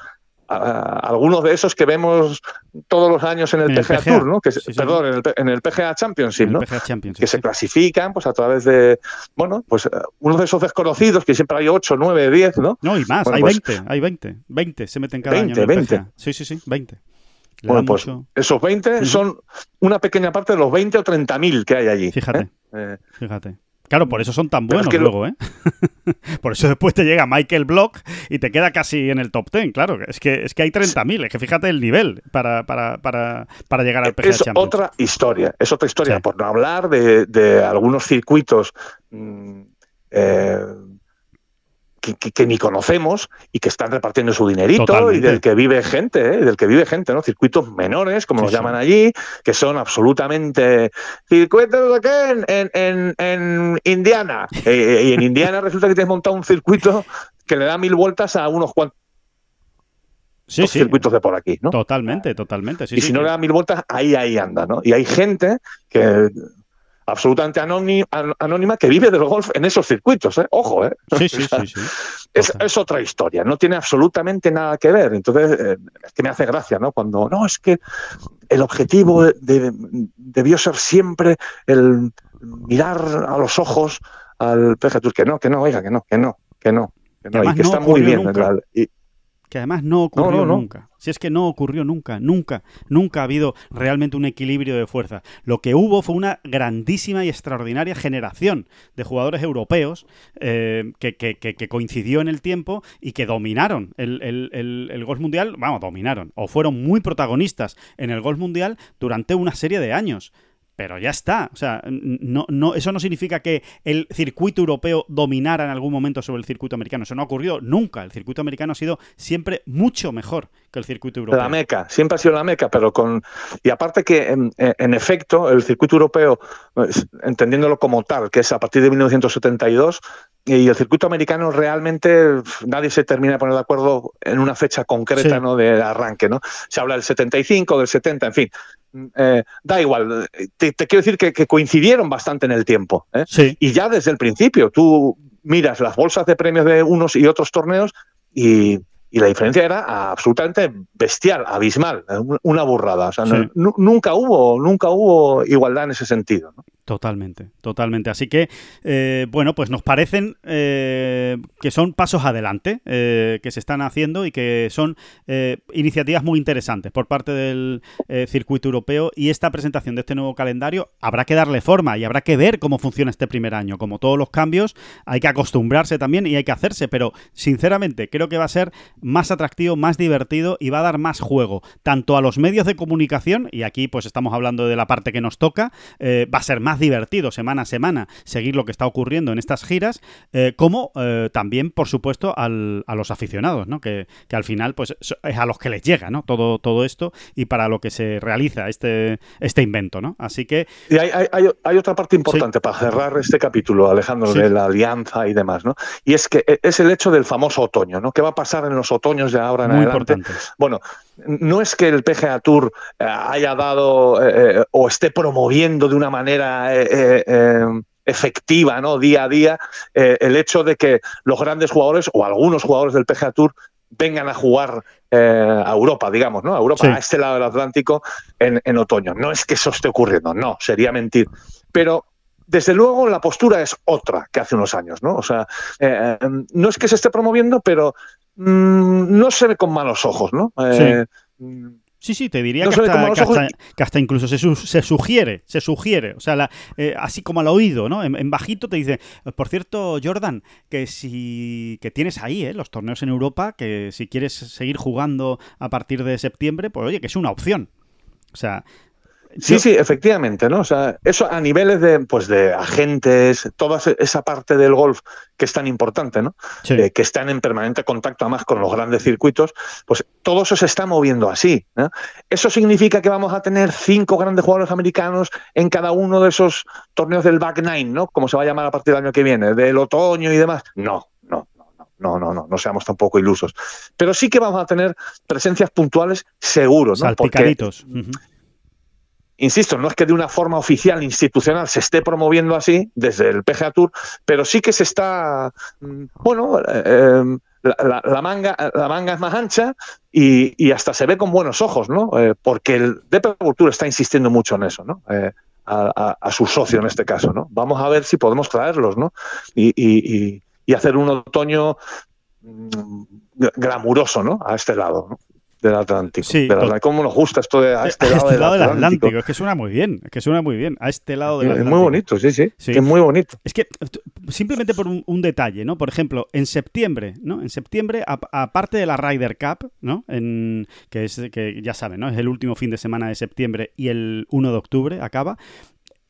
Algunos de esos que vemos todos los años en el, PGA, Tour, ¿no? Que perdón, En, el, en, el, PGA Championship, ¿no? que se clasifican pues a través de, bueno, pues eh, uno de esos desconocidos que siempre hay 8, 9, 10, ¿no? No, y más, hay 20, pues hay 20, 20 se meten cada año en el 20. Sí, sí, sí, 20. bueno, pues esos 20 son una pequeña parte de los 20 o 30 mil que hay allí. Fíjate, ¿eh? Eh, fíjate. Claro, por eso son tan buenos luego, ¿eh? por eso después te llega Michael Block y te queda casi en el top 10, claro. Es que, es que hay 30.000, es que fíjate el nivel para, para, para, para llegar al PGA Es otra historia, es otra historia, por no hablar de, de algunos circuitos mm, eh, que, ni conocemos y que están repartiendo su dinerito y del que vive gente, ¿eh? del que vive gente, ¿no? Circuitos menores, como los llaman allí, que son absolutamente circuitos de en, en, en Indiana. Eh, eh, y en Indiana resulta que tienes montado un circuito que le da mil vueltas a unos cuantos circuitos de por aquí, ¿no? Totalmente, totalmente. y si no le da mil vueltas, ahí, ahí anda, ¿no? Y hay gente que absolutamente anónima, que vive del golf en esos circuitos. ¿eh? Ojo, ¿eh? Sí, sí, sí, Es, otra historia, no tiene absolutamente nada que ver. Entonces, eh, es que me hace gracia, ¿no? Cuando, no, es que el objetivo debió ser siempre el mirar a los ojos al PGA Tour, que no, que no, oiga, que no, que no, que no. Que no, y que está muy bien que además no ocurrió nunca. Si es que no ocurrió nunca, nunca, nunca ha habido realmente un equilibrio de fuerza. Lo que hubo fue una grandísima y extraordinaria generación de jugadores europeos eh, que, coincidió en el tiempo y que dominaron el, el, golf mundial, vamos, dominaron, o fueron muy protagonistas en el golf mundial durante una serie de años pero ya está. O sea, no, no, eso no significa que el circuito europeo dominara en algún momento sobre el circuito americano. Eso no ha ocurrido nunca. El circuito americano ha sido siempre mucho mejor que el circuito europeo. La meca, siempre ha sido la meca, pero con. Y aparte que, en, efecto, el circuito europeo, pues, entendiéndolo como tal, que es a partir de 1972, y el circuito americano realmente nadie se termina de poner de acuerdo en una fecha concreta ¿no? de arranque. ¿no? Se habla del 75, del 70, en fin. Eh, da igual, te, quiero decir que, coincidieron bastante en el tiempo. ¿eh? Y ya desde el principio, tú miras las bolsas de premios de unos y otros torneos y, la diferencia era absolutamente bestial, abismal, una burrada. O sea, nunca hubo, nunca hubo igualdad en ese sentido. Totalmente, totalmente. Así que, eh, bueno, pues nos parecen eh, que son pasos adelante eh, que se están haciendo y que son iniciativas muy interesantes por parte del circuito europeo y esta presentación de este nuevo calendario habrá que darle forma y habrá que ver cómo funciona este primer año. Como todos los cambios, hay que acostumbrarse también y hay que hacerse, pero sinceramente creo que va a ser más atractivo, más divertido y va a dar más juego, tanto a los medios de comunicación, y aquí pues estamos hablando de la parte que nos toca, va a ser más divertido semana a semana seguir lo que está ocurriendo en estas giras, eh, como eh, también, por supuesto, a los aficionados, ¿no? Que, al final pues es a los que les llega ¿no? todo, todo esto y para lo que se realiza este, este invento. ¿no? Así que... Y hay, otra parte importante para cerrar este capítulo, Alejandro, de la alianza y demás, ¿no? Y es que es el hecho del famoso otoño, ¿no? ¿Qué va a pasar en los otoños de ahora en adelante? Bueno, no es que el PGA Tour eh, haya dado o esté promoviendo de una manera eh, eh, efectiva, ¿no? Día a día, eh, el hecho de que los grandes jugadores o algunos jugadores del PGA Tour vengan a jugar a Europa, digamos, ¿no? A Europa, a este lado del Atlántico, en, otoño. No es que eso esté ocurriendo, no, sería mentir. Pero desde luego la postura es otra que hace unos años, ¿no? O sea, no es que se esté promoviendo, pero mm, no se ve con malos ojos, ¿no? Sí, sí, te diría que, hasta, incluso se, sugiere, se sugiere, o sea, eh, así como al oído, ¿no? En, bajito te dice, por cierto, Jordan, que si que tienes ahí ¿eh? los torneos en Europa, que si quieres seguir jugando a partir de septiembre, pues oye, que es una opción. O sea, Sí, sí, efectivamente, ¿no? O sea, eso a niveles de, pues, de agentes, toda esa parte del golf que es tan importante, ¿no? Eh, que están en permanente contacto además con los grandes circuitos, pues todo eso se está moviendo así. ¿no? ¿Eso significa que vamos a tener cinco grandes jugadores americanos en cada uno de esos torneos del back nine, ¿no? Como se va a llamar a partir del año que viene, del otoño y demás. No, no, no, no, no, no seamos tampoco ilusos. Pero sí que vamos a tener presencias puntuales seguros, ¿no? Salpicaditos insisto, no es que de una forma oficial, institucional, se esté promoviendo así desde el PGA Tour, pero sí que se está, mm, bueno, em, la, manga, la manga es más ancha y, hasta se ve con buenos ojos, ¿no? Eh, porque el DP Tour está insistiendo mucho en eso, ¿no? Eh, a, su socio en este caso, ¿no? Vamos a ver si podemos traerlos, ¿no? Y, y hacer un otoño mm, glamuroso, ¿no? A este lado, ¿no? Del Atlántico. Sí, ¿Cómo nos gusta esto de a este, lado, del, Atlántico? Es que suena muy bien, es que suena muy bien. A este lado del Atlántico. Es muy bonito, sí, sí, Es muy bonito. Es que simplemente por un, detalle, ¿no? Por ejemplo, en septiembre, ¿no? En septiembre, aparte de la Ryder Cup, ¿no? En, que es que ya saben, ¿no? Es el último fin de semana de septiembre y el 1 de octubre acaba.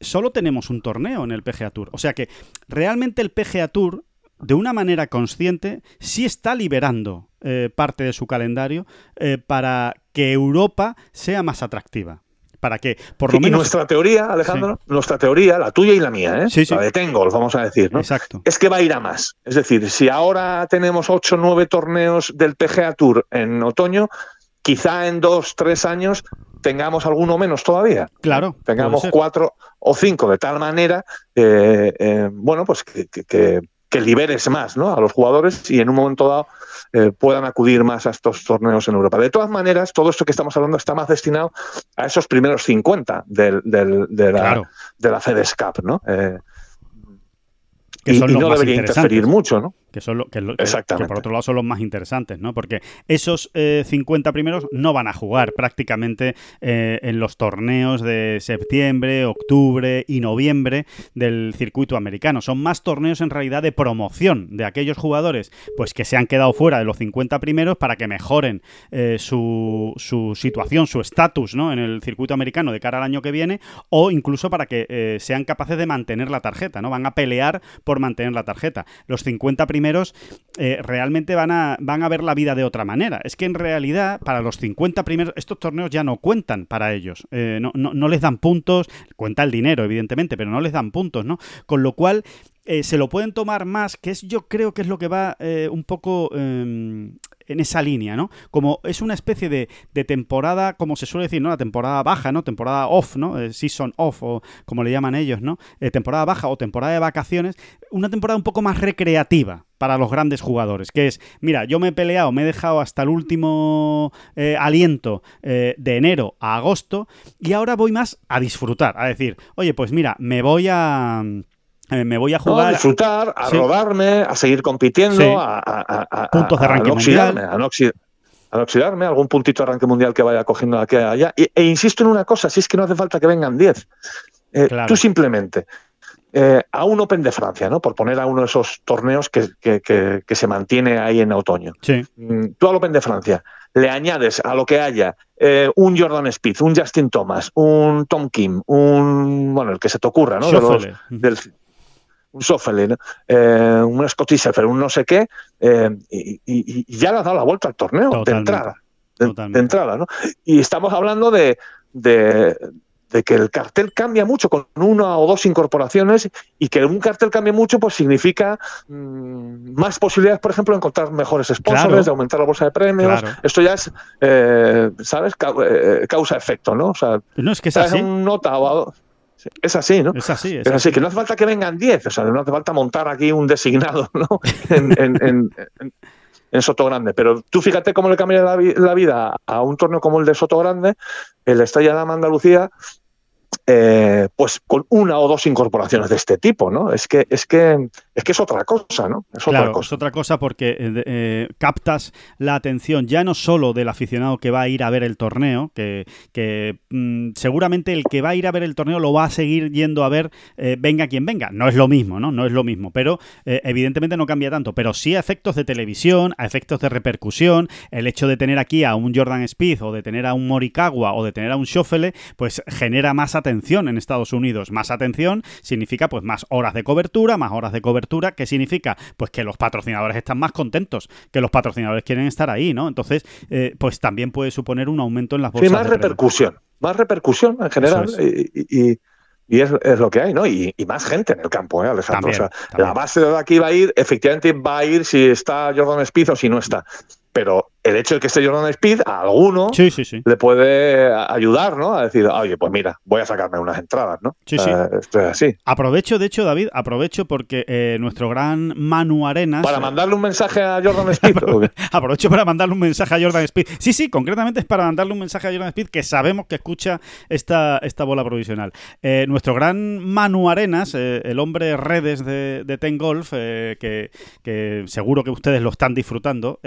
Solo tenemos un torneo en el PGA Tour. O sea que realmente el PGA Tour de una manera consciente, sí está liberando eh, parte de su calendario eh, para que Europa sea más atractiva. Para que, por lo menos. Y nuestra teoría, Alejandro, nuestra teoría, la tuya y la mía, ¿eh? Sí, la de Tengo, vamos a decir, ¿no? Exacto. Es que va a ir a más. Es decir, si ahora tenemos 8 o 9 torneos del PGA Tour en otoño, quizá en 2, 3 años tengamos alguno menos todavía. Claro. Tengamos 4 o 5, de tal manera, bueno, pues que que liberes más ¿no? a los jugadores y en un momento dado eh, puedan acudir más a estos torneos en Europa. De todas maneras, todo esto que estamos hablando está más destinado a esos primeros 50 del, del, de, la, de la FedEx Cup, ¿no? Eh, y, no debería interferir mucho, ¿no? Que son lo, que, por otro lado son los más interesantes, ¿no? Porque esos 50 eh, primeros no van a jugar prácticamente eh, en los torneos de septiembre, octubre y noviembre del circuito americano. Son más torneos en realidad de promoción de aquellos jugadores pues que se han quedado fuera de los 50 primeros para que mejoren eh, su, su, situación, su estatus, ¿no? En el circuito americano de cara al año que viene o incluso para que sean capaces de mantener la tarjeta, ¿no? Van a pelear por mantener la tarjeta. Los 50 primeros primeros eh, realmente van a, van a ver la vida de otra manera. Es que en realidad, para los 50 primeros, estos torneos ya no cuentan para ellos. Eh, no, no, les dan puntos, cuenta el dinero, evidentemente, pero no les dan puntos, ¿no? Con lo cual, eh, se lo pueden tomar más, que es yo creo que es lo que va un poco em, en esa línea, ¿no? Como es una especie de, temporada, como se suele decir, ¿no? La temporada baja, ¿no? Temporada off, ¿no? Eh, season off, o como le llaman ellos, ¿no? Eh, temporada baja o temporada de vacaciones, una temporada un poco más recreativa para los grandes jugadores, que es, mira, yo me he peleado, me he dejado hasta el último eh, aliento de enero a agosto y ahora voy más a disfrutar, a decir, oye, pues mira, me voy a me voy a jugar. a disfrutar, a rodarme, a seguir compitiendo, a, puntos de arranque mundial. A no, oxidarme, algún puntito de arranque mundial que vaya cogiendo aquí allá. E, insisto en una cosa, si es que no hace falta que vengan 10. Eh, tú simplemente, eh, a un Open de Francia, ¿no? Por poner a uno de esos torneos que, se mantiene ahí en otoño. Mm, tú al Open de Francia le añades a lo que haya un Jordan Spieth, un Justin Thomas, un Tom Kim, un bueno, el que se te ocurra, ¿no? del, un Sofele, eh, un Scotty un no sé qué, eh, y, ya le ha dado la vuelta al torneo de entrada. De, entrada, ¿no? Y estamos hablando de, de, que el cartel cambia mucho con una o dos incorporaciones y que un cartel cambie mucho pues significa mm, más posibilidades, por ejemplo, de encontrar mejores sponsors, de aumentar la bolsa de premios. Esto ya es, eh, ¿sabes? causa-efecto, ¿no? O sea, no es que así. un nota o, es así, ¿no? Es así, es, así. que no hace falta que vengan 10, o sea, no hace falta montar aquí un designado, ¿no? en, Soto Grande. Pero tú fíjate cómo le cambia la, la, vida a un torneo como el de Soto Grande, el Estrella de Andalucía, eh, pues con una o dos incorporaciones de este tipo, ¿no? Es que es que es que es otra cosa, ¿no? Es otra cosa. es otra cosa porque eh, eh, captas la atención ya no solo del aficionado que va a ir a ver el torneo, que, mm, seguramente el que va a ir a ver el torneo lo va a seguir yendo a ver venga quien venga. No es lo mismo, ¿no? No es lo mismo, pero evidentemente no cambia tanto, pero sí a efectos de televisión, a efectos de repercusión, el hecho de tener aquí a un Jordan Speed o de tener a un Morikawa o de tener a un Schoffele, pues genera más atención en Estados Unidos. Más atención significa pues más horas de cobertura, más horas de cobertura, ¿qué significa? Pues que los patrocinadores están más contentos, que los patrocinadores quieren estar ahí, ¿no? Entonces, eh, pues también puede suponer un aumento en las bolsas. Sí, más repercusión, más repercusión en general. y, es, lo que hay, ¿no? Y, más gente en el campo, ¿eh, Alejandro? o sea, la base de aquí va a ir, efectivamente va a ir si está Jordan Spieth o si no está. Pero el hecho de que esté Jordan Speed a alguno le puede ayudar, ¿no? A decir, oye, pues mira, voy a sacarme unas entradas, ¿no? Sí, sí. esto es así. Aprovecho, de hecho, David, aprovecho porque eh, nuestro gran Manu Arenas. Para mandarle un mensaje a Jordan Speed. aprovecho para mandarle un mensaje a Jordan Speed. Sí, sí, concretamente es para mandarle un mensaje a Jordan Speed que sabemos que escucha esta, esta bola provisional. Eh, nuestro gran Manu Arenas, eh, el hombre redes de, de Ten Golf, que, que, seguro que ustedes lo están disfrutando,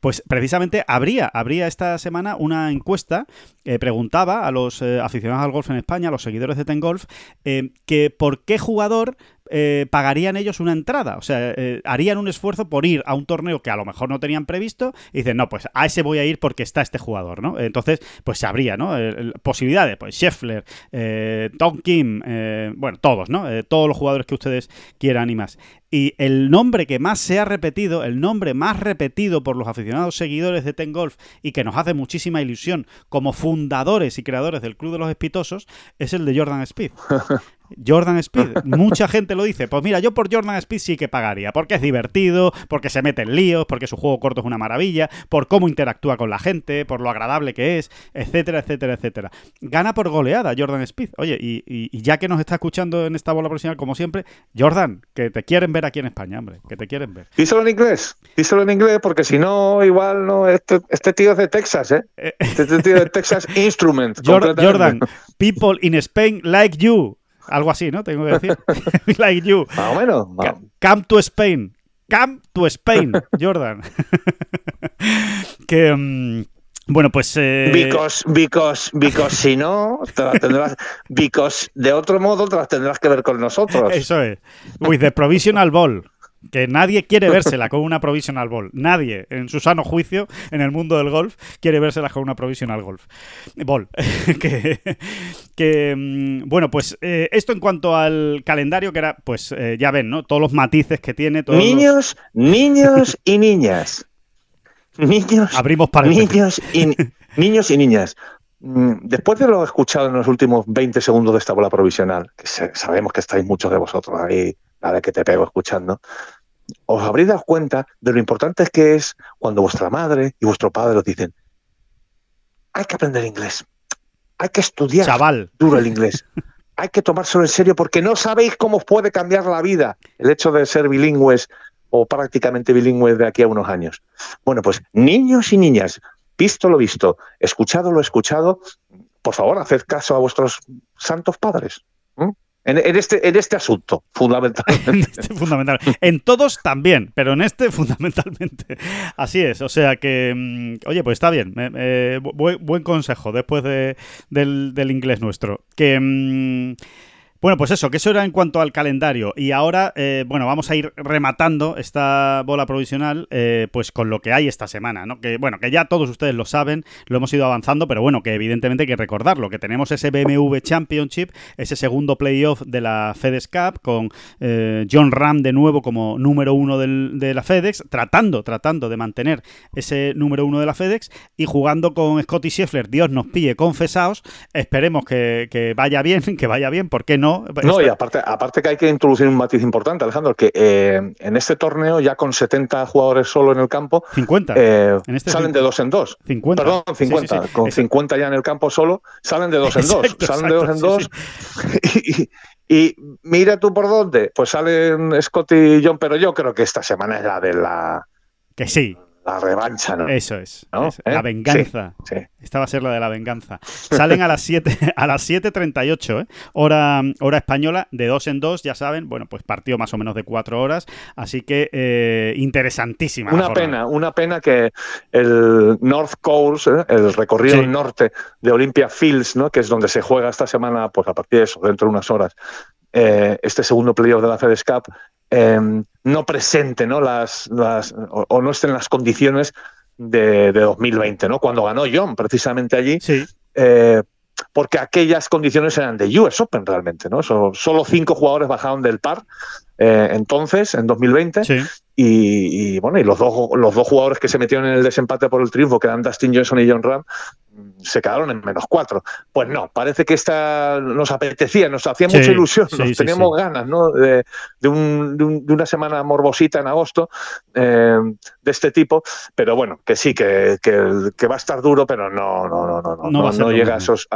pues precisamente precisamente habría, habría esta semana una encuesta que preguntaba a los eh, aficionados al golf en España, a los seguidores de Ten Golf, eh, que por qué jugador eh, pagarían ellos una entrada. O sea, eh, harían un esfuerzo por ir a un torneo que a lo mejor no tenían previsto y dicen, no, pues a ese voy a ir porque está este jugador, ¿no? Entonces, pues se habría, ¿no? posibilidades, pues Scheffler, eh, Tom Kim, bueno, todos, ¿no? todos los jugadores que ustedes quieran y más. Y el nombre que más se ha repetido, el nombre más repetido por los aficionados seguidores de Ten Golf y que nos hace muchísima ilusión como fundadores y creadores del Club de los Espitosos, es el de Jordan Speed. Jordan Speed. Mucha gente lo dice. Pues mira, yo por Jordan Speed sí que pagaría, porque es divertido, porque se mete en líos, porque su juego corto es una maravilla, por cómo interactúa con la gente, por lo agradable que es, etcétera, etcétera, etcétera. Gana por goleada Jordan Speed. Oye, y, ya que nos está escuchando en esta bola profesional, como siempre, Jordan, que te quieren ver aquí en España, hombre, que te quieren ver. Díselo en inglés, díselo en inglés, porque si no, igual no, este, este tío es de Texas, ¿eh? eh este tío es de Texas Instrument. Jordan, people in Spain like you. Algo así, ¿no? Tengo que decir. like you. Más o menos. Come to Spain. Come to Spain, Jordan. que. Mm, bueno, pues. Eh... Because, because, because si no, te las tendrás. Because de otro modo te las tendrás que ver con nosotros. Eso es. With the provisional ball que nadie quiere vérsela con una provisional ball. Nadie, en su sano juicio, en el mundo del golf, quiere vérsela con una provisional golf. Ball. que, mm, bueno, pues eh, esto en cuanto al calendario, que era, pues eh, ya ven, ¿no? Todos los matices que tiene. niños, niños y niñas. Niños, Abrimos para niños y, niños y niñas. Mm, después de lo escuchado en los últimos 20 segundos de esta bola provisional, que sabemos que estáis muchos de vosotros ahí la de que te pego escuchando. os habréis dado cuenta de lo importante que es cuando vuestra madre y vuestro padre os dicen, hay que aprender inglés, hay que estudiar Chaval. duro el inglés, hay que tomárselo en serio porque no sabéis cómo os puede cambiar la vida el hecho de ser bilingües o prácticamente bilingües de aquí a unos años. Bueno, pues niños y niñas, visto lo visto, escuchado lo escuchado, por favor, haced caso a vuestros santos padres. En, este, en este asunto, fundamentalmente. en, este fundamental. en todos también, pero en este fundamentalmente. Así es, o sea que, mm, oye, pues está bien, buen, consejo después de, del, del, inglés nuestro. Que... Mm, bueno, pues eso, que eso era en cuanto al calendario. Y ahora, eh, bueno, vamos a ir rematando esta bola provisional, eh, pues con lo que hay esta semana, ¿no? Que, bueno, que ya todos ustedes lo saben, lo hemos ido avanzando, pero bueno, que evidentemente hay que recordarlo, que tenemos ese BMW Championship, ese segundo playoff de la FedEx Cup, con eh, John Ram de nuevo como número uno de la FedEx, tratando, tratando de mantener ese número uno de la FedEx y jugando con Scotty Scheffler, Dios nos pille confesados, esperemos que, que vaya bien, que vaya bien, ¿por qué no? no. y aparte, aparte que hay que introducir un matiz importante, Alejandro, que eh, en este torneo ya con 70 jugadores solo en el campo, 50. Eh, este salen de dos en dos. 50. Perdón, 50. Con 50 ya en el campo solo, salen de dos en dos. Salen de dos en dos. Y, mira tú por dónde, pues salen Scott y John, pero yo creo que esta semana es la de la... Que sí, la revancha, ¿no? Eso es. La ¿Eh? venganza. Esta va a ser la de la venganza. Salen a las 7 a las 7.38, ¿eh? hora, hora española, de dos en dos, ya saben. Bueno, pues partido más o menos de cuatro horas. Así que eh, interesantísima. Una pena, una pena que el North Coast, ¿eh? el recorrido norte de Olympia Fields, ¿no? que es donde se juega esta semana, pues a partir de eso, dentro de unas horas, este segundo playoff de la FedEx Cup, Em, no presente ¿no? Las, las, o, no estén en las condiciones de, 2020, ¿no? cuando ganó John precisamente allí. Eh, porque aquellas condiciones eran de US Open realmente, ¿no? solo cinco jugadores bajaron del par eh, entonces, en 2020. Y, bueno, y los dos, los dos jugadores que se metieron en el desempate por el triunfo, que eran Dustin Johnson y John Ram, se quedaron en menos cuatro. Pues no, parece que esta nos apetecía, nos hacía mucha ilusión, nos teníamos ganas ¿no? de, de, una semana morbosita en agosto eh, de este tipo, pero bueno, que sí, que, que, va a estar duro, pero no, no, no, no, no, no, llega a esos...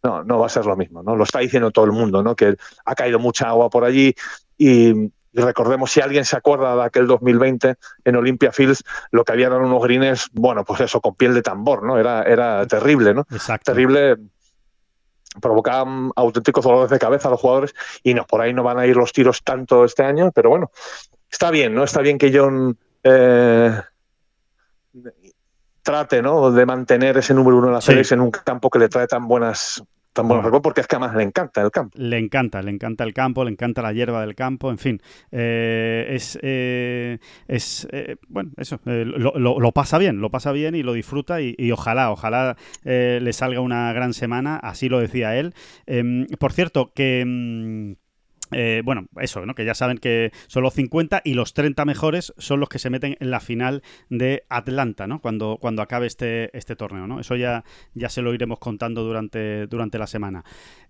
No, no va a ser lo mismo, ¿no? Lo está diciendo todo el mundo, ¿no? Que ha caído mucha agua por allí y, y recordemos, si alguien se acuerda de aquel 2020 en Olympia Fields, lo que habían eran unos greens, bueno, pues eso, con piel de tambor, ¿no? Era, era terrible, ¿no? Exacto. Terrible. Provocaban auténticos dolores de cabeza a los jugadores y no, por ahí no van a ir los tiros tanto este año, pero bueno, está bien, ¿no? Está bien que John eh, trate, ¿no? De mantener ese número uno en la serie en un campo que le trae tan buenas porque es que además le encanta el campo. Le encanta, le encanta el campo, le encanta la hierba del campo, en fin. Eh, es, eh, es eh, bueno, eso, lo, pasa bien, lo pasa bien y lo disfruta y, y ojalá, ojalá le salga una gran semana, así lo decía él. Em, por cierto, que... Mm, eh, bueno, eso, ¿no? Que ya saben que son los 50 y los 30 mejores son los que se meten en la final de Atlanta, ¿no? Cuando, cuando acabe este, este torneo, ¿no? Eso ya, ya se lo iremos contando durante, durante la semana.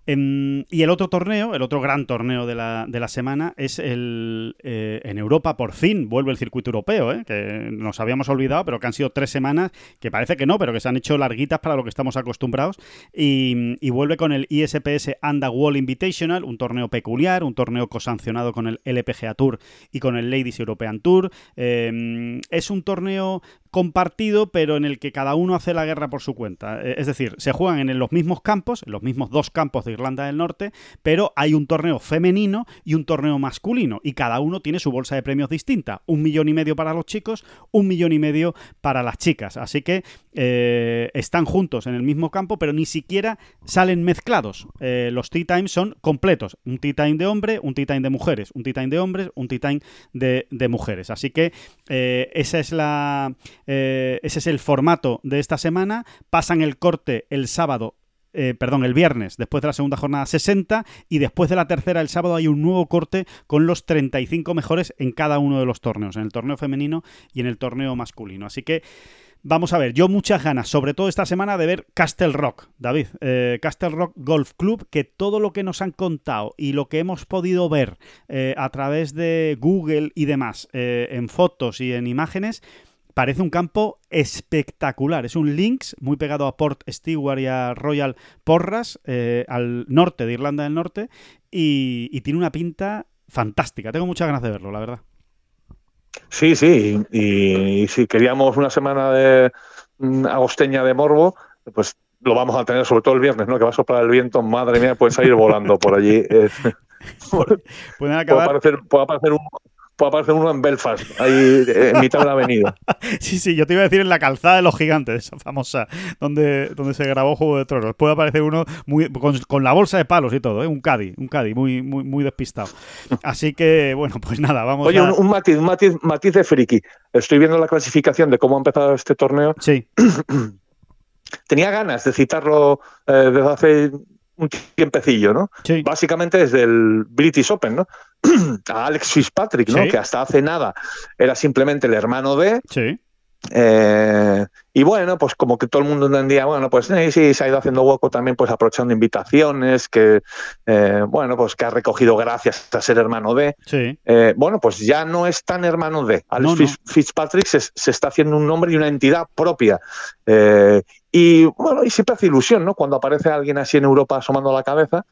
Em, y el otro torneo, el otro gran torneo de la, de la semana es el eh, en Europa, por fin vuelve el circuito europeo, ¿eh? que nos habíamos olvidado, pero que han sido tres semanas, que parece que no, pero que se han hecho larguitas para lo que estamos acostumbrados. Y, vuelve con el ISPS Wall Invitational, un torneo peculiar, un torneo cosancionado con el LPGA Tour y con el Ladies European Tour. Em, es un torneo compartido, pero en el que cada uno hace la guerra por su cuenta. Eh, es decir, se juegan en los mismos campos, en los mismos dos campos de Irlanda del Norte, pero hay un torneo femenino y un torneo masculino, y cada uno tiene su bolsa de premios distinta. Un millón y medio para los chicos, un millón y medio para las chicas. Así que eh, están juntos en el mismo campo, pero ni siquiera salen mezclados. Eh, los tea times son completos. Un tea time de hombre, un tea time de mujeres, un tea time de hombres, un tea time de, de mujeres. Así que esa es la eh, ese es el formato de esta semana. Pasan el corte el sábado eh, perdón, el viernes, después de la segunda jornada 60 y después de la tercera, el sábado, hay un nuevo corte con los 35 mejores en cada uno de los torneos, en el torneo femenino y en el torneo masculino. Así que Vamos a ver, yo muchas ganas, sobre todo esta semana, de ver Castle Rock, David. Eh, Castle Rock Golf Club, que todo lo que nos han contado y lo que hemos podido ver eh, a través de Google y demás, en fotos y en imágenes, parece un campo espectacular. Es un links muy pegado a Port Stewart y a Royal Porras, al norte de Irlanda del Norte, y tiene una pinta fantástica. Tengo muchas ganas de verlo, la verdad. Sí, sí, y, si queríamos una semana de mm, agosteña de morbo, pues lo vamos a tener sobre todo el viernes, ¿no? Que va a soplar el viento, madre mía, puede salir volando por allí. Pueden acabar... puede aparecer un, puede aparecer uno en Belfast, ahí en mitad de la avenida. Sí, sí, yo te iba a decir en la calzada de los gigantes, esa famosa, donde, donde se grabó Juego de Tronos. Puede aparecer uno muy, con, la bolsa de palos y todo, ¿eh? un Caddy, un Caddy muy, muy, muy despistado. Así que, bueno, pues nada, vamos Oye, un, un, matiz, un matiz, matiz de friki. Estoy viendo la clasificación de cómo ha empezado este torneo. Sí. Tenía ganas de citarlo eh, desde hace un tiempecillo, ¿no? Sí. Básicamente desde el British Open, ¿no? A Alex Fitzpatrick, ¿no? Que hasta hace nada era simplemente el hermano de. Sí. Eh, y bueno, pues como que todo el mundo entendía, bueno, pues sí, sí, se ha ido haciendo hueco también, pues aprovechando invitaciones, que, eh, bueno, pues que ha recogido gracias a ser hermano de. Sí. Eh, bueno, pues ya no es tan hermano de. Alex Fitzpatrick se, se, está haciendo un nombre y una entidad propia. y bueno, y siempre hace ilusión, ¿no? Cuando aparece alguien así en Europa asomando la cabeza.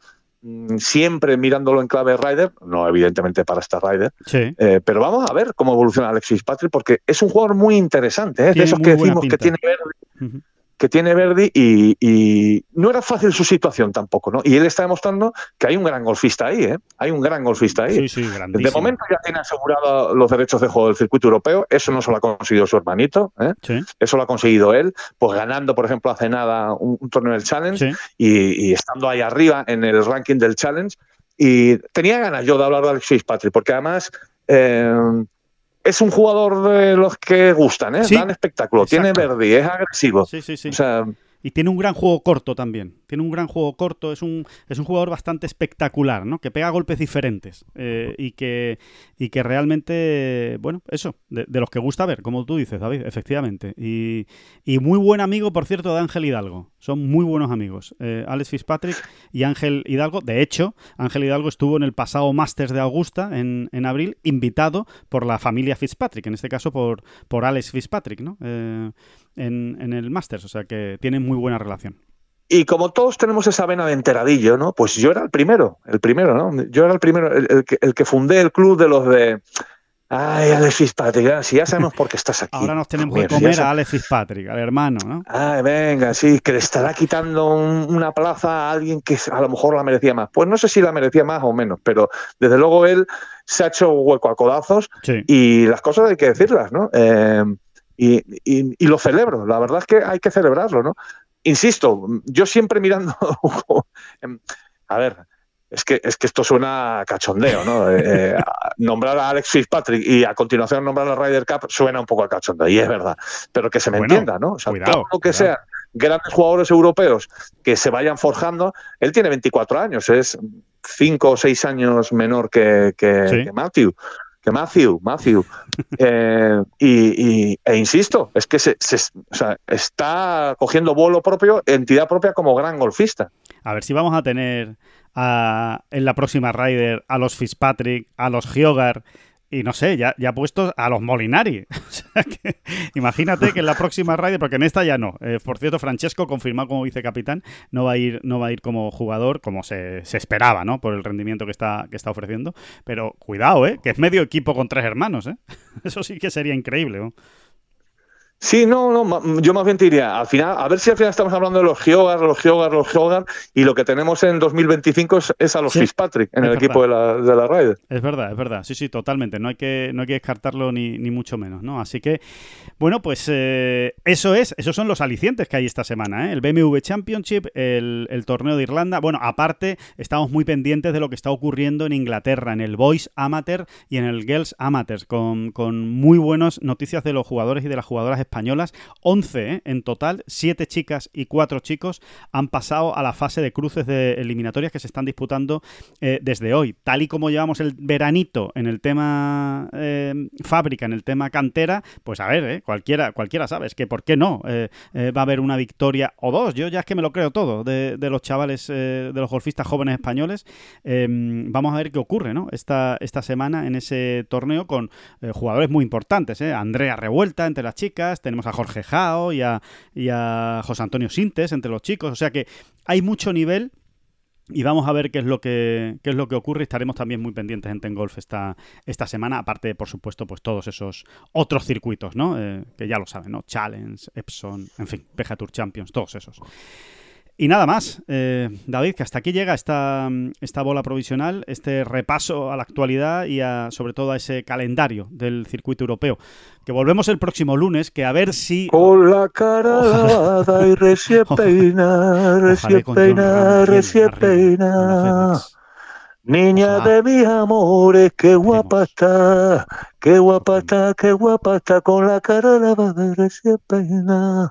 Mm, siempre mirándolo en clave Rider, no evidentemente para esta Rider, eh, pero vamos a ver cómo evoluciona Alexis Patrick porque es un jugador muy interesante, ¿eh? de esos que decimos que tiene verde, que tiene Verdi y, no era fácil su situación tampoco, ¿no? Y él está demostrando que hay un gran golfista ahí, ¿eh? Hay un gran golfista ahí. Sí, sí, de momento ya tiene asegurado los derechos de juego del circuito europeo, eso no se lo ha conseguido su hermanito, ¿eh? Eso lo ha conseguido él, pues ganando, por ejemplo, hace nada un, torneo del Challenge y, estando ahí arriba en el ranking del Challenge. Y tenía ganas yo de hablar de Alexis Patrick, porque además... Eh, es un jugador de los que gustan, ¿eh? Dan espectáculo, tiene verde, es agresivo. Sí, sí, sí. O sea, y tiene un gran juego corto también. Tiene un gran juego corto. Es un, es un jugador bastante espectacular, ¿no? Que pega golpes diferentes. Eh, y, que, y que realmente, bueno, eso, de, los que gusta ver, como tú dices, David, efectivamente. Y, y, muy buen amigo, por cierto, de Ángel Hidalgo. Son muy buenos amigos. Eh, Alex Fitzpatrick y Ángel Hidalgo. De hecho, Ángel Hidalgo estuvo en el pasado Masters de Augusta, en, en abril, invitado por la familia Fitzpatrick. En este caso, por, por Alex Fitzpatrick, ¿no? Eh, en, en el Masters, o sea que tienen muy buena relación. Y como todos tenemos esa vena de enteradillo, ¿no? Pues yo era el primero, el primero, ¿no? Yo era el primero, el, que, el que, fundé el club de los de. Ay, Alex Fitzpatrick, si ya sabemos por qué estás aquí. Ahora nos tenemos que comer a Alex Fitzpatrick, al hermano, ¿no? Ay, venga, sí, que le estará quitando una plaza a alguien que a lo mejor la merecía más. Pues no sé si la merecía más o menos, pero desde luego él se ha hecho hueco a codazos y las cosas hay que decirlas, ¿no? Eh, y, y, lo celebro, la verdad es que hay que celebrarlo, ¿no? Insisto, yo siempre mirando, a ver, es que, es que esto suena a cachondeo, ¿no? Eh, eh, nombrar a Alex Fitzpatrick y a continuación nombrar a Ryder Cup suena un poco a cachondeo, y es verdad, pero que se me entienda, ¿no? O sea, todo lo que sea grandes jugadores europeos que se vayan forjando, él tiene 24 años, es 5 o 6 años menor que, que Matthew que Matthew, Matthew. Eh, y, e insisto, es que se, está cogiendo vuelo propio, entidad propia como gran golfista. A ver si vamos a tener en la próxima Ryder a los Fitzpatrick, a los Giogar y no sé, ya, ya puestos a los Molinari. imagínate que en la próxima radio, porque en esta ya no. Eh, por cierto, Francesco, confirmado como vicecapitán, no va a ir, no va a ir como jugador, como se, esperaba, ¿no? Por el rendimiento que está, que está ofreciendo. Pero cuidado, ¿eh? Que es medio equipo con tres hermanos, ¿eh? Eso sí que sería increíble, ¿no? Sí, no, no, yo más bien te diría, al final, a ver si al final estamos hablando de los Geogar, los Geogar, los Geogar, y lo que tenemos en 2025 es, a los Fitzpatrick en el equipo de la, de la Ryder. Es verdad, es verdad, sí, sí, totalmente, no hay que, no hay que descartarlo ni, ni mucho menos, ¿no? Así que, bueno, pues eh, eso es, esos son los alicientes que hay esta semana, ¿eh? El BMW Championship, el, el, torneo de Irlanda, bueno, aparte, estamos muy pendientes de lo que está ocurriendo en Inglaterra, en el Boys Amateur y en el Girls Amateur, con, con muy buenas noticias de los jugadores y de las jugadoras españolas españolas, 11 ¿eh? en total, 7 chicas y 4 chicos han pasado a la fase de cruces de eliminatorias que se están disputando eh, desde hoy. Tal y como llevamos el veranito en el tema eh, fábrica, en el tema cantera, pues a ver, cualquiera, cualquiera sabe, es que ¿por qué no? va a haber una victoria o dos, yo ya es que me lo creo todo, de, los chavales, de los golfistas jóvenes españoles. Em, vamos a ver qué ocurre ¿no? esta, esta semana en ese torneo con jugadores muy importantes. Andrea Revuelta entre las chicas, tenemos a Jorge Jao y a, y a José Antonio Sintes entre los chicos. O sea que hay mucho nivel y vamos a ver qué es lo que, qué es lo que ocurre. Estaremos también muy pendientes en Tengolf esta, esta semana, aparte por supuesto, pues todos esos otros circuitos, ¿no? Eh, que ya lo saben, ¿no? Challenge, Epson, en fin, PGA Tour Champions, todos esos. Y nada más, eh, David, que hasta aquí llega esta, esta bola provisional, este repaso a la actualidad y a, sobre todo a ese calendario del circuito europeo. Que volvemos el próximo lunes, que a ver si... Con la cara lavada y recién peina, recién peina, recién peina. Niña de mis amores, qué guapa está, qué guapa está, qué guapa está, con la cara lavada y recién peina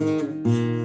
Thank you.